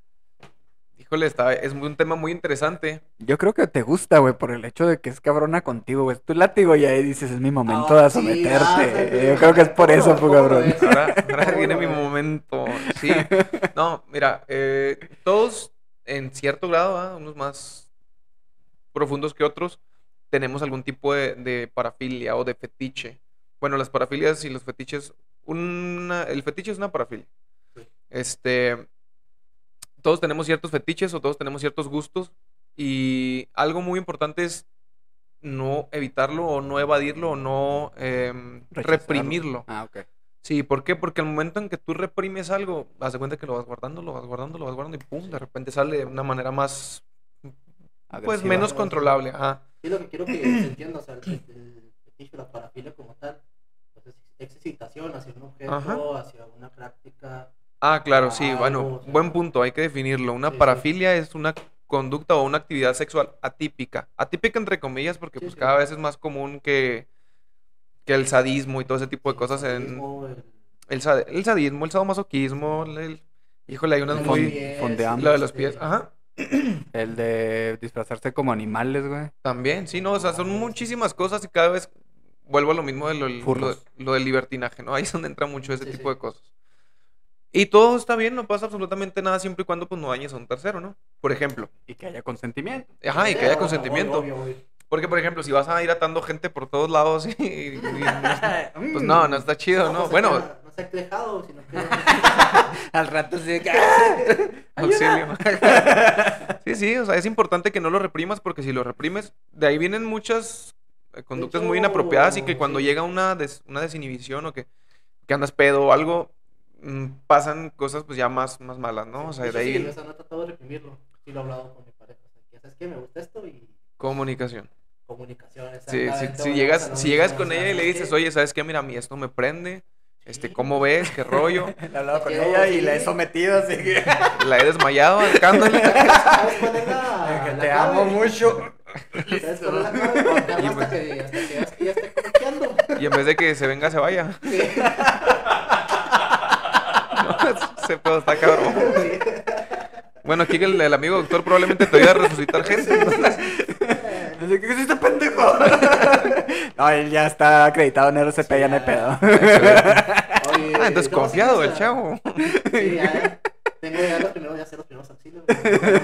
híjole, está, es un tema muy interesante. Yo creo que te gusta, güey, por el hecho de que es cabrona contigo, güey. Tu látigo y ahí dices, es mi momento Ah, de sí, someterte. ah, sí, Yo creo que es por ¿cómo eso, lo- pues, cabrón. Ahora, ahora ¿Cómo viene mi momento. Sí. No, mira, eh, todos en cierto grado, ¿ah? unos más profundos que otros, tenemos algún tipo de, de parafilia o de fetiche. Bueno, las parafilias y los fetiches, una, el fetiche es una parafilia. Sí. Este, todos tenemos ciertos fetiches o todos tenemos ciertos gustos y algo muy importante es no evitarlo o no evadirlo o no Rechazarlo. reprimirlo. Ah, ok. Sí, ¿por qué? Porque al momento en que tú reprimes algo, haz de cuenta que lo vas guardando, lo vas guardando, lo vas guardando y pum, de repente sale de una manera más, pues Agresiva. menos controlable. Ajá. Sí, lo que quiero que se entienda, o sea, el, el fetiche, la parafilia como tal, pues es excitación hacia un objeto, Ajá. hacia una práctica. Ah, claro, sí, Algo, bueno, o sea, buen punto, hay que definirlo. Una sí, sí. parafilia es una conducta o una actividad sexual atípica. Atípica entre comillas porque Sí, pues sí. cada vez es más común que, que el sadismo y todo ese tipo de el cosas en... el- El, sad- el sadismo, el sadomasoquismo, el... Híjole, hay unas el muy... pies, fondeamos. Lo de los pies, ajá. El de disfrazarse como animales, güey. También, sí, no, o sea, son muchísimas cosas y cada vez vuelvo a lo mismo de lo, lo, del libertinaje, ¿no? Ahí es donde entra mucho ese Sí, tipo sí. de cosas. Y todo está bien, no pasa absolutamente nada siempre y cuando pues no dañes a un tercero, ¿no? Por ejemplo. Y que haya consentimiento. Ajá, y que haya consentimiento. obvio, obvio. Porque, por ejemplo, si vas a ir atando gente por todos lados y, y no- pues no, no está chido, ¿no? Bueno, No se ha quejado, sino que. Al rato sí de que... auxilio. Sí, sí, o sea, es importante que no lo reprimas porque si lo reprimes, de ahí vienen muchas eh, conductas muy inapropiadas y que cuando sí. llega una, des- una desinhibición o que, que andas pedo o algo, pasan cosas pues ya más, más malas, ¿no? O sea, Sí, de ahí sí, o sea, no he tratado de reprimirlo. Sí lo he hablado con mi pareja. O sea, que, ¿sabes qué? Me gusta esto y. comunicación. comunicación. Sí, si, exactamente, si llegas, si llegas con o sea, ella y le ¿sabes dices, oye, ¿sabes qué? Mira, a mí esto me prende. Este, Sí. ¿cómo ves? ¿Qué rollo? He hablado con ella y sí. la he sometido, así que. La he desmayado, arcándole. ¿Sabes cuál es la, que la te clave? amo mucho. ¿Sabes cuál es la clave? Hasta pues- que, hasta que que ya esté. Y en vez de que se venga, se vaya. Sí. Ese pedo está cabrón. Bueno, aquí el, el amigo doctor probablemente te ayude a resucitar gente. entonces- ¿qué es este pendejo? no, él ya está acreditado en RCP, ya no hay pedo. Oye, Ah, entonces confiado sí, el chavo. Sí, ya, ya. Tengo ya los primeros, ya sé los primeros auxilios. No,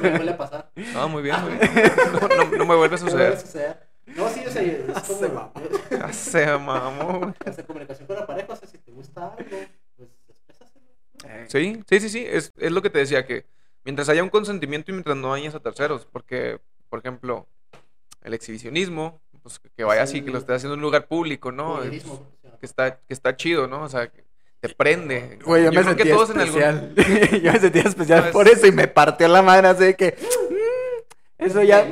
me vuelve a pasar. No, muy bien, muy bien. No, no- no me vuelve a suceder. No, sí, o sea, es Se como. Se mamó. O sea, comunicación con la pareja, o sea, si te gusta algo, Sí, sí, sí, sí. Es, es lo que te decía, que mientras haya un consentimiento y mientras no dañes a terceros. Porque, por ejemplo, el exhibicionismo, pues que- vaya así, que lo estés haciendo en un lugar público, ¿no? Voyerismo, Es- o sea, que está, que está chido, ¿no? O sea, que te prende. Güey, yo, me creo que sentía todos en algún- especial. yo me sentía especial No, es- por eso y me partió la madre así de que. mm, eso ya.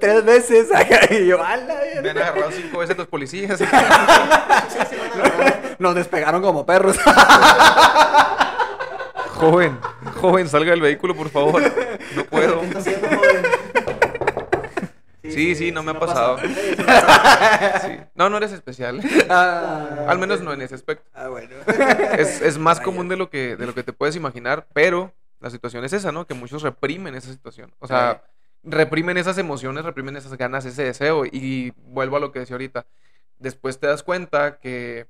Tres veces. y yo, ala. Me han agarrado cinco veces los policías. Nos despegaron como perros. Joven, joven, salga del vehículo, por favor. No puedo. ¿Qué está haciendo, joven? Sí, sí, no me ha pasa. pasado. Sí. No, no eres especial. Ah, Al menos no en ese aspecto. Ah, bueno. Es, es más Vaya. común de lo que de lo que te puedes imaginar, pero la situación es esa, ¿no? Que muchos reprimen esa situación. O sea, reprimen esas emociones, reprimen esas ganas, ese deseo. Y vuelvo a lo que decía ahorita. Después te das cuenta que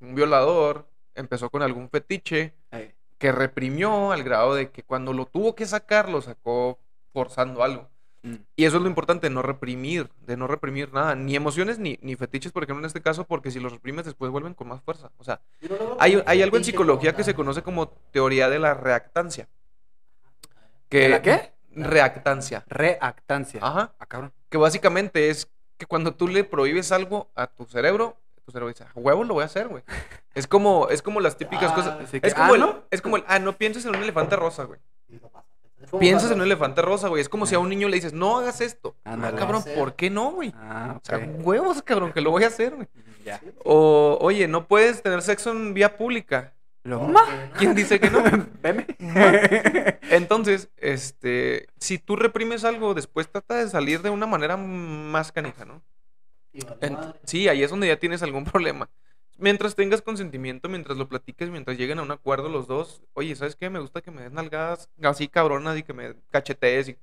un violador empezó con algún fetiche que reprimió al grado de que cuando lo tuvo que sacar, lo sacó forzando algo. mm. Y eso es lo importante, no reprimir, de no reprimir nada, ni emociones ni, ni fetiches, por ejemplo, en este caso, porque si los reprimes después vuelven con más fuerza. O sea, no lo hay, hay algo en psicología que se conoce como teoría de la reactancia. Que, ¿De la qué? Reactancia. Reactancia. Ajá. Ah, cabrón. Que básicamente es que cuando tú le prohíbes algo a tu cerebro, tu cerebro dice, a huevo lo voy a hacer, güey. Es como, es como las típicas Ah, cosas. que, Es como, ah, el, ¿no? es como el, ah, no pienses en un elefante rosa, güey. Como Piensas en un elefante rosa, güey. Es como si a un niño le dices, no hagas esto. Ah, cabrón. ¿por qué no, güey? Ah, O sea, huevos, cabrón, que lo voy a hacer, güey. Ya. O, oye, no puedes tener sexo en vía pública. No. ¿Quién dice que no? Veme. Entonces, este, si tú reprimes algo, después trata de salir de una manera más canija, ¿no? Y vale En- madre. Sí, ahí es donde ya tienes algún problema. Mientras tengas consentimiento, mientras lo platiques, mientras lleguen a un acuerdo los dos, oye, ¿sabes qué? Me gusta que me des nalgadas así cabronas y que me cachetees y...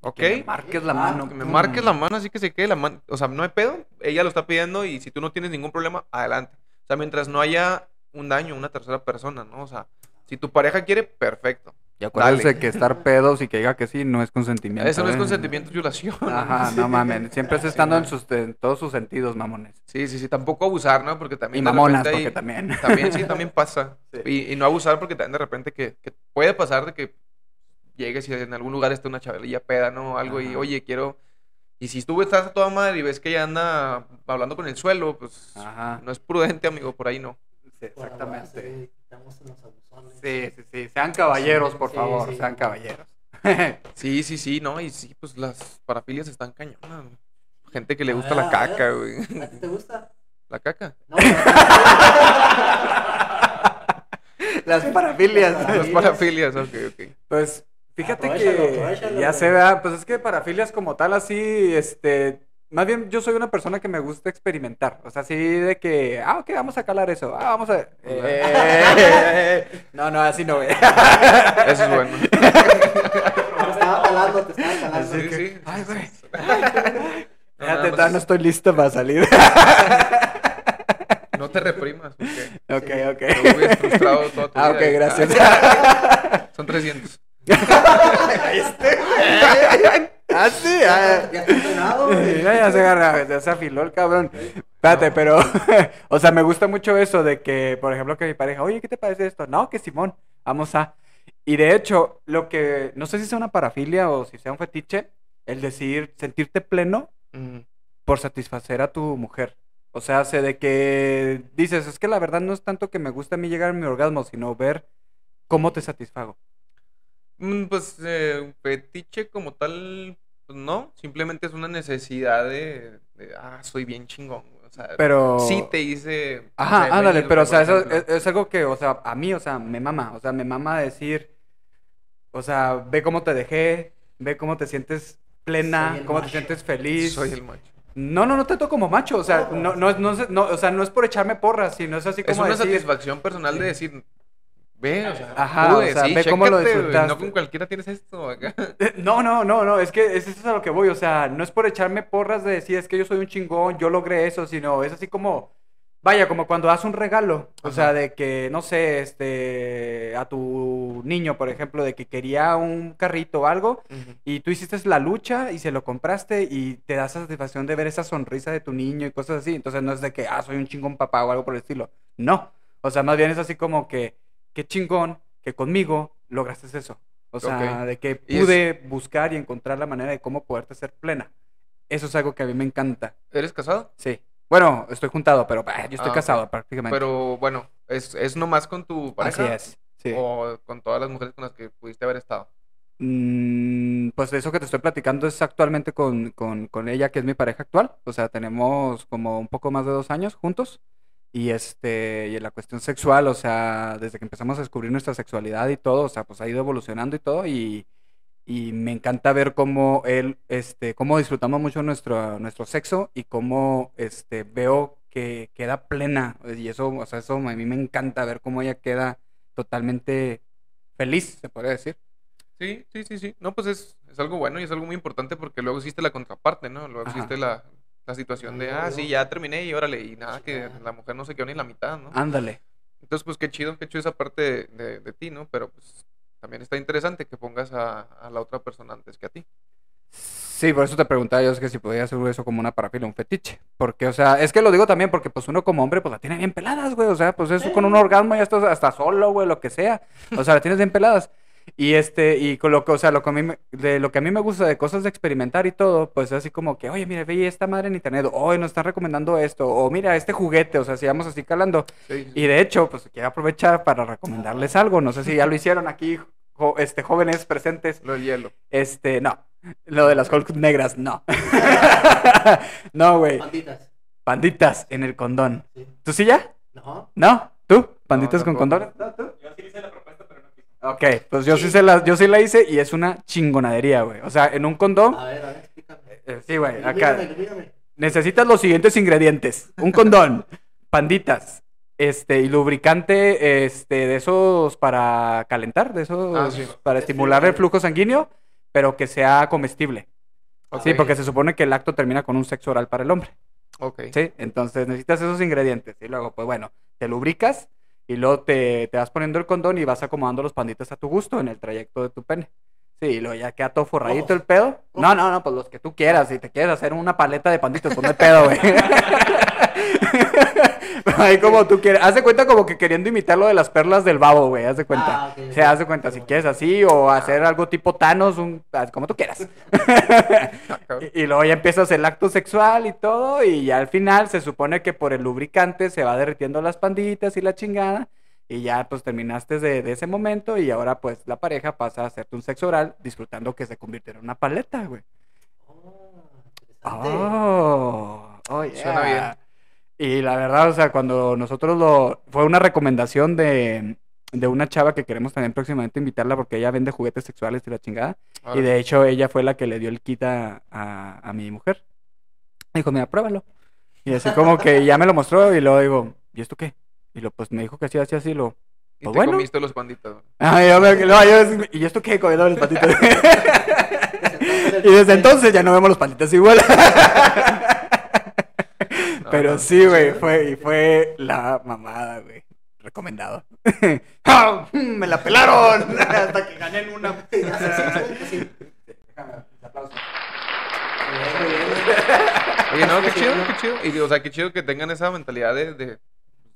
¿Ok? Que me marques la mano. Que me marques la mano así que se quede la mano. O sea, no hay pedo. Ella lo está pidiendo y si tú no tienes ningún problema, adelante. O sea, mientras no haya un daño a una tercera persona, ¿no? O sea, si tu pareja quiere, perfecto. Y acuérdense Dale. que estar pedos y que diga que sí no es consentimiento. Eso no es ¿eh? consentimiento, es violación. Ajá, no mames. Siempre es estando en, sus, en todos sus sentidos, mamones. Sí, sí, sí. Tampoco abusar, ¿no? Porque Y también de mamonas, repente porque hay- también. También, sí, también pasa. Sí. Y, y no abusar porque también de repente que, que puede pasar de que llegues y en algún lugar esté una chavalilla peda, ¿no? Algo y, oye, quiero... Y si tú estás a toda madre y ves que ella anda hablando con el suelo, pues Ajá. no es prudente, amigo, por ahí no. Sí, exactamente. Abajo, Estamos en los abusones. Sí, sí, sí. Sean caballeros, por Sí, favor. sí. Sean caballeros. Sí, sí, sí, no, y sí, pues las parafilias están cañonas. güey. Gente que le gusta la caca, güey. ¿A ti te gusta? La caca. No, Las parafilias. Las Parafilias. ok, ok. Pues fíjate Aprovechalo, que aprovechalo, ya se vea, pues es que parafilias como tal así, este, más bien yo soy una persona que me gusta experimentar, o sea, así de que, ah, ok, vamos a calar eso, ah, vamos a... Eh, no, no, así no, güey. Eso es bueno. te estaba calando, te estaba calando. Sí, que, sí. ay, güey. No, Fíjate, no es- estoy listo para salir. No te reprimas, porque ok, te ok. hubieras frustrado toda tu Ah, vida ok, y- gracias. Ah, Son 300. Este, ah, sí, ah. Ya entrenado, güey. Ya, ya se agarra, ya se afiló el cabrón. Espérate, pero, o sea, me gusta mucho eso de que, por ejemplo, que mi pareja, oye, ¿qué te parece esto? No, que Simón, vamos a. Y de hecho, lo que, no sé si sea una parafilia o si sea un fetiche, el decir, sentirte pleno Mm, por satisfacer a tu mujer. O sea, hace de que dices, es que la verdad no es tanto que me gusta a mí llegar a mi orgasmo, sino ver cómo te satisfago. Mm, Pues eh, fetiche como tal, Pues no, simplemente es una necesidad de, de, ah, soy bien chingón. O sea, Pero... sí te hice. Ajá, ándale, pero o sea, eso es, es algo que, o sea, a mí, o sea, me mama, o sea, me mama decir, o sea, ve cómo te dejé, ve cómo te sientes plena, cómo te sientes feliz. Soy el macho. No, no, no te toco como macho, o sea, no, no, es- no, es- no, o sea, no es por echarme porras, sino es así Es como una decir, satisfacción personal de decir, ve, o sea, Ajá, pude, o sea, sí, ve cómo lo disfrutaste. No con cualquiera tienes esto acá. No, no, no, no, es que es eso es a lo que voy, o sea, no es por echarme porras de decir es que yo soy un chingón, yo logré eso, sino es así como, vaya, como cuando das un regalo, o Ajá. sea, de que, no sé, este, a tu niño, por ejemplo, de que quería un carrito o algo, y tú hiciste la lucha y se lo compraste y te da satisfacción de ver esa sonrisa de tu niño y cosas así, entonces no es de que, ah, soy un chingón papá o algo por el estilo, no, o sea, más bien es así como que, qué chingón que conmigo lograste eso. O sea, de que es- pude buscar y encontrar la manera de cómo poderte ser plena. Eso es algo que a mí me encanta. ¿Eres casado? Sí. Bueno, estoy juntado, pero bah, yo estoy Ah, casado prácticamente. Pero bueno, ¿es, es nomás con tu Así pareja? es. Sí. ¿O con todas las mujeres con las que pudiste haber estado? Mm, pues eso que te estoy platicando es actualmente con, con, con ella, que es mi pareja actual. O sea, tenemos como un poco más de dos años juntos. Y este, y en la cuestión sexual, o sea, desde que empezamos a descubrir nuestra sexualidad y todo, o sea, pues ha ido evolucionando y todo. Y, y me encanta ver cómo él, este, cómo disfrutamos mucho nuestro, nuestro sexo y cómo, este, veo que queda plena. Y eso, o sea, eso a mí me encanta ver cómo ella queda totalmente feliz, se podría decir. Sí, sí, sí, sí. No, pues es, es algo bueno y es algo muy importante porque luego existe la contraparte, ¿no? Luego Ajá. existe la, la situación de, ah, sí, ya terminé y órale, y nada, que la mujer no se quedó ni la mitad, ¿no? Ándale. Entonces, pues qué chido, qué chido esa parte de, de- de ti, ¿no? Pero pues también está interesante que pongas a, a la otra persona antes que a ti. Sí, por eso te preguntaba yo es que si podía hacer eso como una parafilia, un fetiche. Porque, o sea, es que lo digo también porque pues uno como hombre pues la tiene bien peladas, güey. O sea, pues eso con un orgasmo ya estás hasta solo, güey, lo que sea. O sea, la tienes bien peladas. Y este, y con lo que, o sea, lo que a mí me, de lo que a mí me gusta de cosas de experimentar y todo, pues es así como que, oye, mira, ve esta madre en internet, hoy nos están recomendando esto, o mira, este juguete, o sea, si vamos así calando. Sí, sí, Y de hecho, pues quiero aprovechar para recomendarles algo. No sé si ya lo hicieron aquí, jo- este, jóvenes presentes. Lo del hielo. Este, no. Lo de las Hulk negras, no. no, güey. Banditas. Panditas en el condón. Sí. ¿Tú sí ya? No. ¿No? ¿Tú? ¿Panditas No, con condones? ¿No, tú? Ok, pues yo sí, se las, yo sí la hice y es una chingonadería, güey. O sea, en un condón. A ver, a ver, explícame. eh, sí, güey, acá. Ilumíname. Necesitas los siguientes ingredientes: un condón, panditas, este, y lubricante, este, de esos para calentar, de esos Ah, sí. para estimular el flujo sanguíneo, pero que sea comestible. Sí, porque se supone que el acto termina con un sexo oral para el hombre. Ok. Sí, entonces necesitas esos ingredientes. Y luego, pues bueno, te lubricas y luego te, te vas poniendo el condón y vas acomodando los panditas a tu gusto en el trayecto de tu pene. Sí, y luego ya queda todo forradito el pedo. No, no, no, pues los que tú quieras. Si te quieres hacer una paleta de panditas, hay pedo, güey. Ahí como tú quieres. Haz de cuenta como que queriendo imitar lo de las perlas del babo, güey. Haz de cuenta. Ah, ok, O sea, haz de cuenta si quieres así o hacer algo tipo Thanos, un, ah, como tú quieras. Ah. Y, y luego ya empiezas el acto sexual y todo, y ya al final se supone que por el lubricante se va derritiendo las panditas y la chingada, y ya pues terminaste de, de ese momento, y ahora pues la pareja pasa a hacerte un sexo oral disfrutando que se convirtiera en una paleta, güey. Oh. Oh, oh, Suena bien. Y la verdad, o sea, cuando nosotros lo... Fue una recomendación de, de una chava que queremos también próximamente invitarla porque ella vende juguetes sexuales y la chingada. Y de hecho ella fue la que le dio el kit a, a, a mi mujer. Dijo, mira, pruébalo. Y así como que ya me lo mostró y luego digo, ¿y esto qué? Y lo, pues me dijo que así, así, así, lo... Y pues te bueno. comiste los panditas. güey. Ah, yo me- no, yo- ¿y esto qué? Comiendo los patitos. y desde entonces ya no vemos los patitos igual. Pero sí, güey, fue, y fue la mamada, güey. Recomendado. ¡Ah! ¡Me la pelaron! Hasta que gané en una. Sí, aplausos. Oye, no, qué chido, qué chido. Y, o sea, qué chido que tengan esa mentalidad de, de,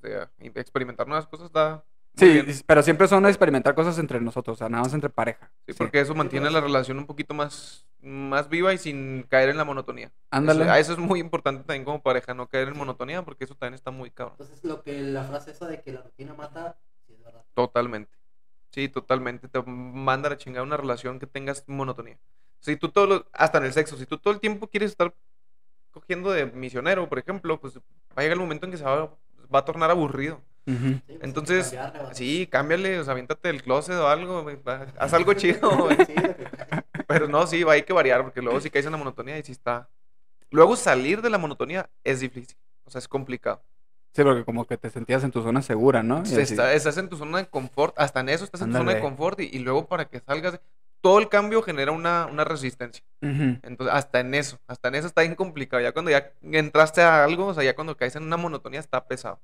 de experimentar nuevas cosas. Está Sí, pero siempre son a experimentar cosas entre nosotros, o sea, nada más entre pareja. Sí, porque eso mantiene la relación un poquito más, más viva y sin caer en la monotonía. Ándale. Eso, eso es muy importante también como pareja, no caer en monotonía, porque eso también está muy cabrón. Entonces, lo que la frase esa de que la rutina mata, sí es verdad. Totalmente. Sí, totalmente. Te manda a la chingada una relación que tengas monotonía. Si tú todo lo- hasta en el sexo, si tú todo el tiempo quieres estar cogiendo de misionero, por ejemplo, pues va a llegar el momento en que se va, va a tornar aburrido. Sí, pues, Entonces. Sí, cámbiale, o sea, aviéntate el closet o algo, haz algo chido. Sí, que- Pero no, sí, va, hay que variar, porque luego si caes en la monotonía y sí está... Luego salir de la monotonía es difícil, o sea, es complicado. Sí, porque como que te sentías en tu zona segura, ¿no? Está- estás en tu zona de confort, hasta en eso estás en tu zona de confort y, y luego para que salgas, todo el cambio genera una, una resistencia. Entonces, hasta en eso, hasta en eso está bien complicado. Ya cuando ya entraste a algo, o sea, ya cuando caes en una monotonía está pesado.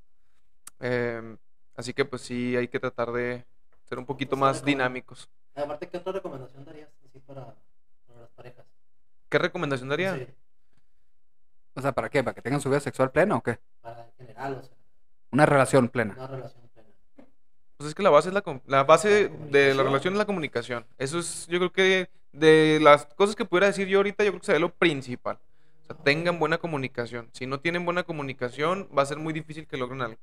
Em, así que pues sí, hay que tratar de ser un poquito más dinámicos. Aparte, ¿qué otra recomendación darías así para, para las parejas? ¿Qué recomendación daría? Sí, O sea, ¿para qué? ¿Para que tengan su vida sexual plena o qué? para en general, o sea, Una relación plena. una relación plena. Pues es que la base es la, com- la base La de la relación es la comunicación. Eso es, yo creo que de las cosas que pudiera decir yo ahorita, yo creo que sería lo principal. O sea, tengan buena comunicación. Si no tienen buena comunicación, va a ser muy difícil que logren algo.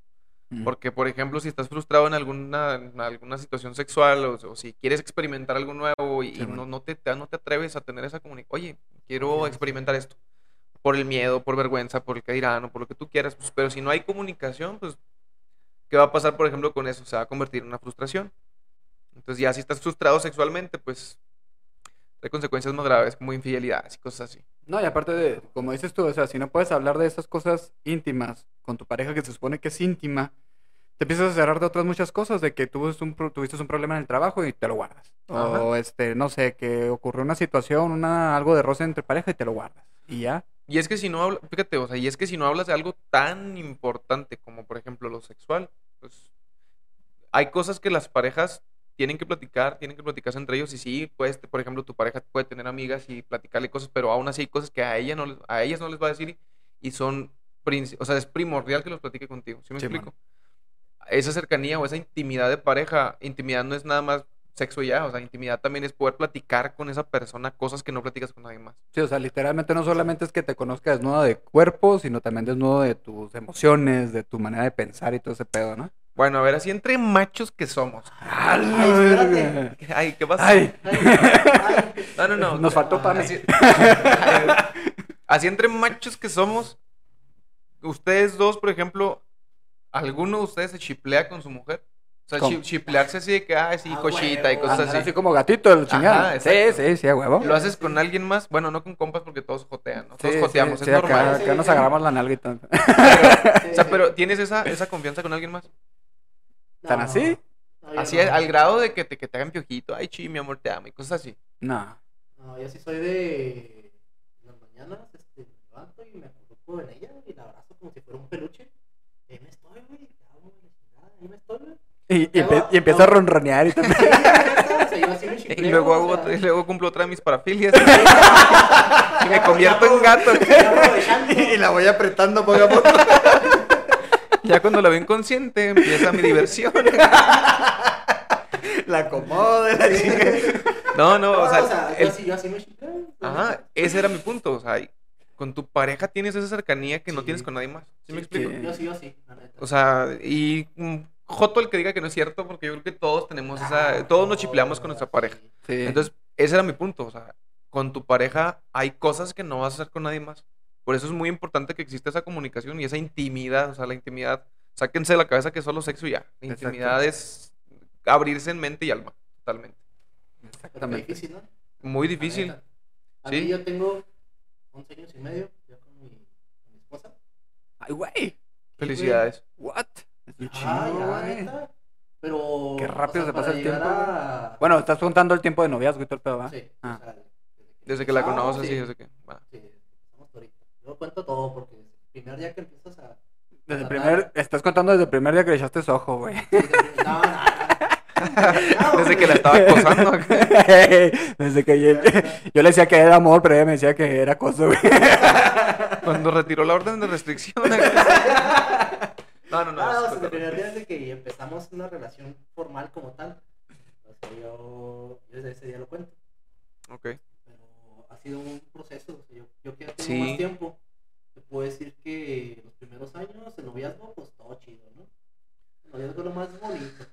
Porque, por ejemplo, si estás frustrado en alguna, en alguna situación sexual o, o si quieres experimentar algo nuevo y, Sí, bueno. no, no, te, no te atreves a tener esa comunicación, oye, quiero experimentar esto. Por el miedo, por vergüenza, por el que dirán o por lo que tú quieras. Pues, pero si no hay comunicación, pues, ¿qué va a pasar, por ejemplo, con eso? Se va a convertir en una frustración. Entonces, ya si estás frustrado sexualmente, pues, hay consecuencias más graves como infidelidades y cosas así. No, y aparte de, como dices tú, o sea, si no puedes hablar de esas cosas íntimas con tu pareja que se supone que es íntima, te empiezas a cerrar de otras muchas cosas, de que tuviste un, tuviste un problema en el trabajo y te lo guardas. O, este, no sé, que ocurrió una situación, una, algo de roce entre pareja y te lo guardas. Y ya. Y es que si no hablas, fíjate, o sea, y es que si no hablas de algo tan importante como por ejemplo lo sexual, pues hay cosas que las parejas tienen que platicar, tienen que platicarse entre ellos y sí, pues, por ejemplo, tu pareja puede tener amigas y platicarle cosas, pero aún así hay cosas que a ella no a ellas no les va a decir y, y son, o sea, es primordial que los platique contigo, ¿sí me Sí, explico? Esa cercanía o esa intimidad de pareja, intimidad no es nada más sexo ya, o sea, intimidad también es poder platicar con esa persona cosas que no platicas con nadie más. Sí, o sea, literalmente no solamente es que te conozca desnudo de cuerpo, sino también desnudo de tus emociones, de tu manera de pensar y todo ese pedo, ¿no? Bueno, a ver, así entre machos que somos. ¡Ay, espérate! Ay, ¿qué pasa? ¡Ay! No, no, no. Nos faltó Ah, Pame. Así, así entre machos que somos, ustedes dos, por ejemplo, ¿alguno de ustedes se chiplea con su mujer? O sea, chiplearse así de que, ay, sí, Ah, cochita y cosas así. así como gatito, el chingado. Ajá, Sí, sí, sí, a huevo. ¿Lo haces con alguien más? Bueno, no con compas porque todos jotean, ¿no? Todos Sí, joteamos, sí, es sí, normal. Acá nos agarramos la nalga y todo. O sea, pero ¿tienes esa, esa confianza con alguien más? ¿Tan No, así? no, Así, no. al grado de que te, que te hagan piojito, ay, chi, mi amor, te amo y cosas así. No. No, yo sí soy de las mañanas, este, me levanto y me acurruco en ella y la abrazo como si fuera un peluche. Ahí me estoy, güey, ahí me estoy, güey. Y, y, empe- y empieza a ronronear y todo. Sí, neta, o sea, yo así me Y luego, o hago sea, otra- y luego cumplo otra de mis parafilias. y me convierto en gato. y la voy apretando poco a poco. Ya cuando la veo inconsciente, empieza mi diversión. La acomodo, la. No, no, No, o sea, yo el- así, yo así me chifleo. ajá, ese era mi punto. O sea, y con tu pareja tienes esa cercanía que no Sí. tienes con nadie más. ¿Sí, me explico? sí. Yo sí, yo sí, la neta. O sea, y mm, joto el que diga que no es cierto, porque yo creo que todos tenemos esa, Ah, todos nos no, chipleamos con nuestra sí. pareja. Sí. Entonces, ese era mi punto. O sea, con tu pareja hay cosas que no vas a hacer con nadie más. Por eso es muy importante que exista esa comunicación y esa intimidad. O sea, la intimidad, sáquense de la cabeza que es solo sexo y ya. La intimidad es abrirse en mente y alma, totalmente. Exactamente. difícil, ¿no? Muy difícil. A Sí. mí yo tengo 11 años y medio ya con mi, con mi esposa. Ay, güey. Sí, Felicidades. What? Es un. Ah, güey. Pero. Qué rápido se pasa el tiempo, a- Bueno, estás contando el tiempo de noviazgo y todo el pedo, ¿va? Sí, Ah. o sea, Desde que la conoces, sí, sí, desde que. va. Sí, Yo cuento todo porque el primer día que empiezas a. Desde el primer, estás contando desde el primer día que le echaste su ojo, güey. Desde- no, no, no. No, Desde que la estaba acosando. desde que yo, yo le decía que era amor, pero ella me decía que era acoso, güey. Cuando retiró la orden de restricción. No, no, no. Ah, es o sea, el cotorreo. primer día desde que empezamos una relación formal como tal. O sea, yo, yo desde ese día lo cuento. Ok. Sido un proceso. o sea, yo, yo que ya tengo Sí. más tiempo, te puedo decir que los primeros años, el noviazgo, pues todo chido, ¿no? El noviazgo es lo más bonito.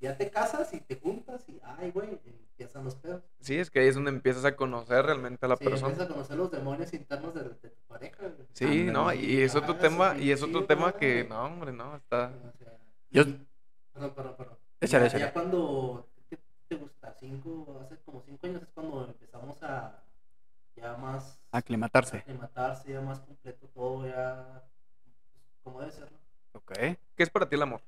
Ya te casas y te juntas y, ay, güey, empiezan los pedos. Sí, es que ahí es donde empiezas a conocer realmente a la Sí, persona. empiezas a conocer los demonios internos de, de tu pareja. güey. Sí, Ándale. no, y es otro Ah, tema, y es otro tema que, güey. no, hombre, no, está... O sea, Yo- y- Perdón, perdón, perdón. Échale, ya, échale. ya cuando ¿qué te gusta, cinco, hace como cinco años es cuando empezamos a ya más Aclimatarse. aclimatarse, ya más completo todo, ya pues, como debe ser. ¿no? Ok. ¿Qué es para ti el amor?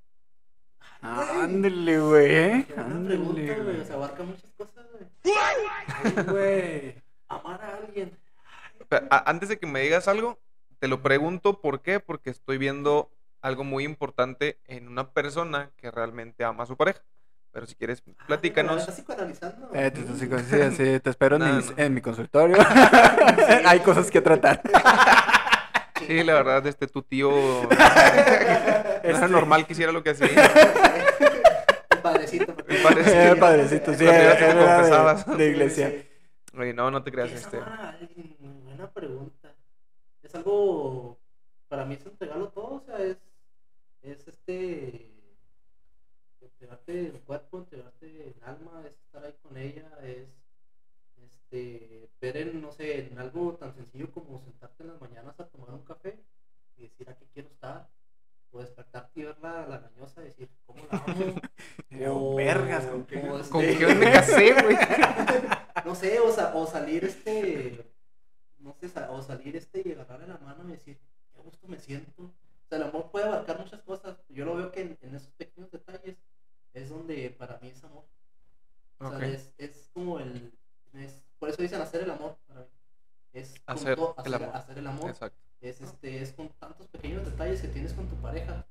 Ándale, güey. Ándale, pregunta, güey. sea, abarca muchas cosas, güey. Ay, güey. Amar a alguien. Pero, a- antes de que me digas algo, te lo pregunto, ¿por qué? Porque estoy viendo algo muy importante en una persona que realmente ama a su pareja. Pero si quieres, Ah, platícanos. ¿Estás psicoanalizando? Eh, te, te- sí, sí, te espero en, No, mis- no. en mi consultorio. Hay cosas que tratar. Sí, la verdad, este tu tío no era normal que hiciera lo que hacía. El padrecito. El padrecito. Eh, padrecito, sí, te era de- iglesia. Oye, no, no te creas, ¿Qué es este. alguien? Buena pregunta. Es algo, para mí es entregarlo todo, o sea, es, es este, entregarte el cuerpo, entregarte el alma, es estar ahí con ella, es este, ver en, no sé, en algo tan sencillo como sentarte en las mañanas a tomar un café y decir a qué quiero estar, o despertarte y verla la gañosa y decir cómo la amo. O- vergas, ¿con qué? o ¿Con este- quién me casé, güey? no sé, o, sa- o salir este, no sé, sa- o salir este y agarrarle la mano y decir, qué gusto me siento. O sea, el amor puede abarcar muchas cosas. Yo lo veo que en, en esos pequeños detalles es donde para mí es amor. O sea, Ok. es, es como el, es, por eso dicen hacer el amor para mí. Es Hacer to- el hacer, amor. hacer el amor. Exacto. Es, este, es con tantos pequeños detalles que tienes con tu pareja.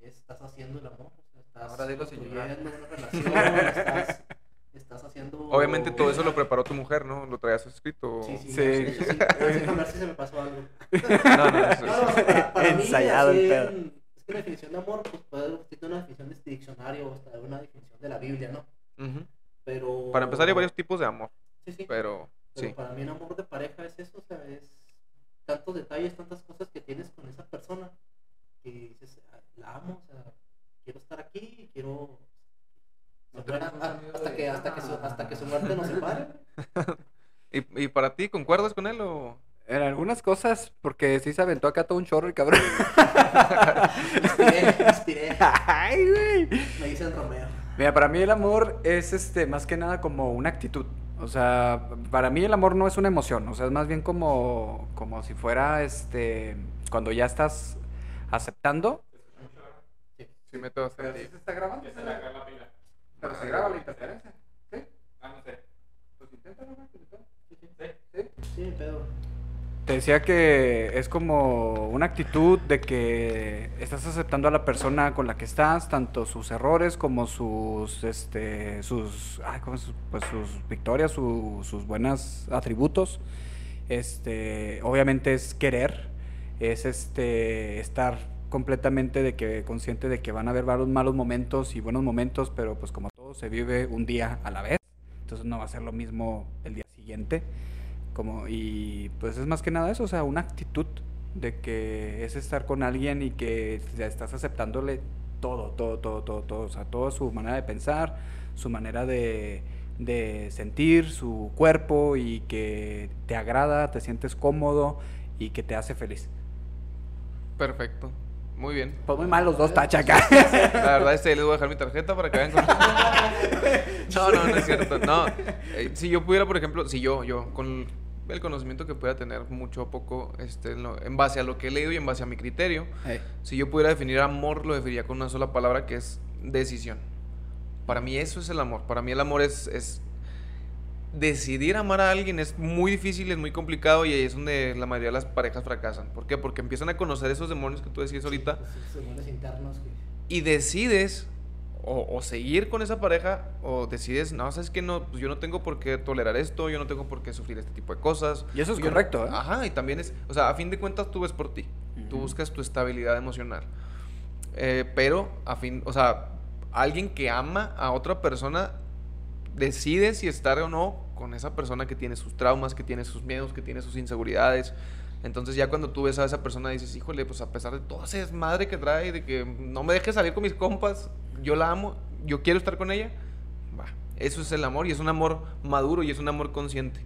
Estás haciendo el amor. sea, estás Ahora dilo, construyendo una relación. estás, estás haciendo. Obviamente todo eso lo preparó tu mujer, ¿no? ¿Lo traías escrito? Sí, sí, Sí. de hecho, sí. Déjame ver si se me pasó algo. No, no, eso- No, no, sea, para, para mí, Ensayado así el pedo. en- la definición de amor, pues puede existir una definición de este diccionario o hasta una definición de la Biblia, ¿no? Pero. Para empezar hay varios tipos de amor, Sí, sí. pero Pero sí. para mí el amor de pareja es eso, o sea, es tantos detalles, tantas cosas que tienes con esa persona que dices, "Ah, la amo, o sea, quiero estar aquí, quiero No hasta de- que hasta que su, hasta que su muerte nos separe. ¿Y, y para ti, concuerdas con él o...? En algunas cosas, porque sí se aventó acá todo un chorro el cabrón. Me inspiré, me inspiré. Ay, güey. Me dicen Romeo. Mira, para mí el amor es este más que nada como una actitud. O sea, para mí el amor no es una emoción, o sea, es más bien como, como si fuera este cuando ya estás aceptando. Sí, mete bastante. se está grabando? Pero se graba la interferencia. ¿Sí? Ah, no sé. Pues inténtalo, güey. ¿Sí? Sí, pedo. Te decía que es como una actitud de que estás aceptando a la persona con la que estás, tanto sus errores como sus, este, sus, pues sus victorias, su- sus buenos atributos. Este, obviamente es querer, es este, estar completamente de que consciente de que van a haber varios malos momentos y buenos momentos, pero pues como todo se vive un día a la vez, entonces no va a ser lo mismo el día siguiente. Como, y pues es más que nada eso, o sea, una actitud de que es estar con alguien y que ya estás aceptándole todo, todo, todo, todo, todo, o sea, toda su manera de pensar, su manera de, de sentir, su cuerpo y que te agrada, te sientes cómodo y que te hace feliz. Perfecto. Muy bien. Pues muy mal los dos tachaca. La verdad es que les voy a dejar mi tarjeta para que vean con... No, no, no es cierto. No. Eh, si yo pudiera, por ejemplo, si yo, yo, con el conocimiento que pueda tener mucho o poco, este, en lo- en base a lo que he leído y en base a mi criterio, si yo pudiera definir amor, lo definiría con una sola palabra que es decisión. Para mí eso es el amor. Para mí el amor es, es decidir amar a alguien es muy difícil, es muy complicado y ahí es donde la mayoría de las parejas fracasan. ¿Por qué? Porque empiezan a conocer esos demonios que tú decías ahorita Esos demonios internos que. y decides o, o seguir con esa pareja o decides, no, sabes que no, pues yo no tengo por qué tolerar esto, yo no tengo por qué sufrir este tipo de cosas. Y eso es Yo correcto, ¿eh? Ajá, y también es, o sea, a fin de cuentas tú ves por ti, tú buscas tu estabilidad emocional. Eh, pero, a fin, o sea, alguien que ama a otra persona decide si estar o no con esa persona que tiene sus traumas, que tiene sus miedos, que tiene sus inseguridades. Entonces ya cuando tú ves a esa persona dices, híjole, pues a pesar de todo ese desmadre que trae, de que no me deje salir con mis compas, yo la amo, yo quiero estar con ella, va. Eso es el amor y es un amor maduro y es un amor consciente.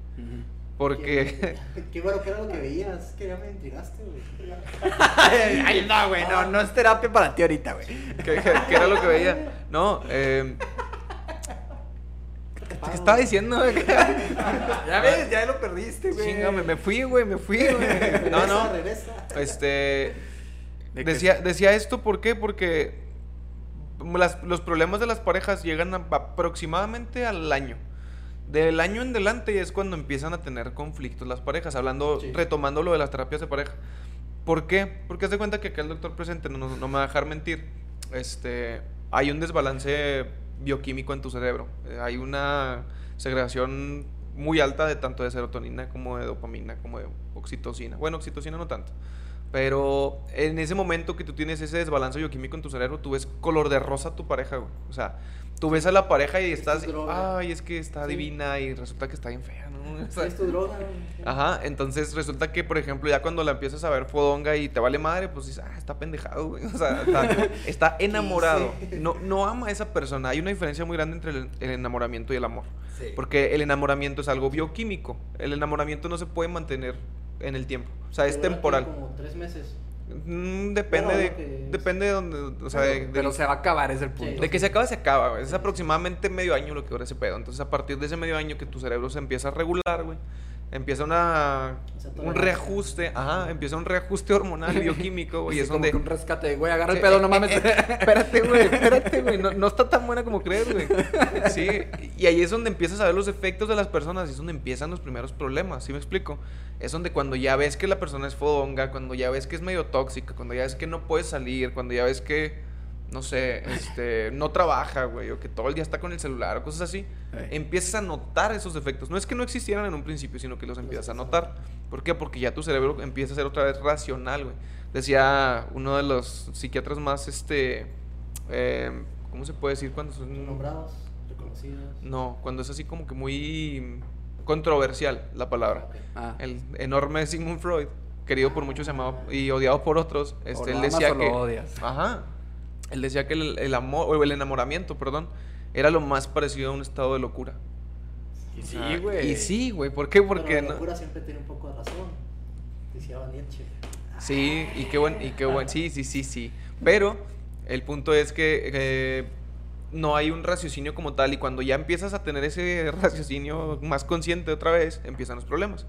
Porque... Qué, qué bueno que era lo que veías. Que ya me intrigaste, güey. Ay, no, güey, no, no es terapia para ti ahorita, güey. ¿Qué, qué era lo que veía? No, eh, ¿qué estaba diciendo? Ya ves, ya lo perdiste, güey. Chinga, me, me fui, güey, me fui, güey. No, no. Regresa. Este. Decía, decía esto, ¿por qué? Porque las- los problemas de las parejas llegan a- aproximadamente al año. Del año en adelante es cuando empiezan a tener conflictos las parejas, hablando, Sí. retomando lo de las terapias de pareja. ¿Por qué? Porque haz de cuenta que acá el doctor presente no, no- no me va a dejar mentir. Este, hay un desbalance bioquímico en tu cerebro. Eh, Hay una segregación muy alta de tanto de serotonina como de dopamina, como de oxitocina. Bueno, oxitocina no tanto. Pero en ese momento que tú tienes ese desbalance bioquímico en tu cerebro, tú ves color de rosa a tu pareja, güey. O sea, tú ves a la pareja y estás, ay, es que está Sí. divina y resulta que está bien fea. O sea, Es tu droga. Ajá, entonces resulta que, por ejemplo, ya cuando la empiezas a ver fodonga y te vale madre, pues dices, ah, está pendejado, güey. O sea, está, está enamorado. No, no ama a esa persona. Hay una diferencia muy grande entre el, el enamoramiento y el amor. Sí. Porque el enamoramiento es algo bioquímico. El enamoramiento no se puede mantener en el tiempo. O sea, es Pero temporal. Como tres meses. Mm, depende Bueno, de. que- Depende de donde. O sea, de, Pero del- se va a acabar, es el punto. de que se acaba, se acaba, güey. Es aproximadamente medio año lo que dura ese pedo. Entonces, a partir de ese medio año que tu cerebro se empieza a regular, güey, empieza una, un reajuste, ajá, empieza un reajuste hormonal bioquímico, güey. Sí, es como donde. que un rescate, güey, agarra el pedo, eh, no mames. eh, eh, espérate, güey, espérate, güey. No, no está tan buena como crees, güey. Sí, y ahí es donde empiezas a ver los efectos de las personas y es donde empiezan los primeros problemas, ¿sí me explico? Es donde cuando ya ves que la persona es fodonga, cuando ya ves que es medio tóxica, cuando ya ves que no puede salir, cuando ya ves que, no sé, este, no trabaja, güey, o que todo el día está con el celular o cosas así, empiezas a notar esos efectos. No es que no existieran en un principio, sino que los empiezas a notar. ¿Por qué? Porque ya tu cerebro empieza a ser otra vez racional, güey. Decía uno de los psiquiatras más, este, eh, ¿cómo se puede decir cuando son... Nombrados, reconocidos. No, cuando es así como que muy controversial la palabra. Ah. El enorme Sigmund Freud, querido por muchos llamado, y odiado por otros, este, él decía lo que... odias. Ajá. Él decía que el, el amor, o el enamoramiento, perdón, era lo más parecido a un estado de locura. Y sí, güey. Y sí, güey. ¿Por qué? Pero Porque la no- locura siempre tiene un poco de razón. Decía Nietzsche. Sí, y qué buen, y qué buen, sí, sí, sí, sí. Pero el punto es que eh, no hay un raciocinio como tal y cuando ya empiezas a tener ese raciocinio más consciente otra vez, empiezan los problemas.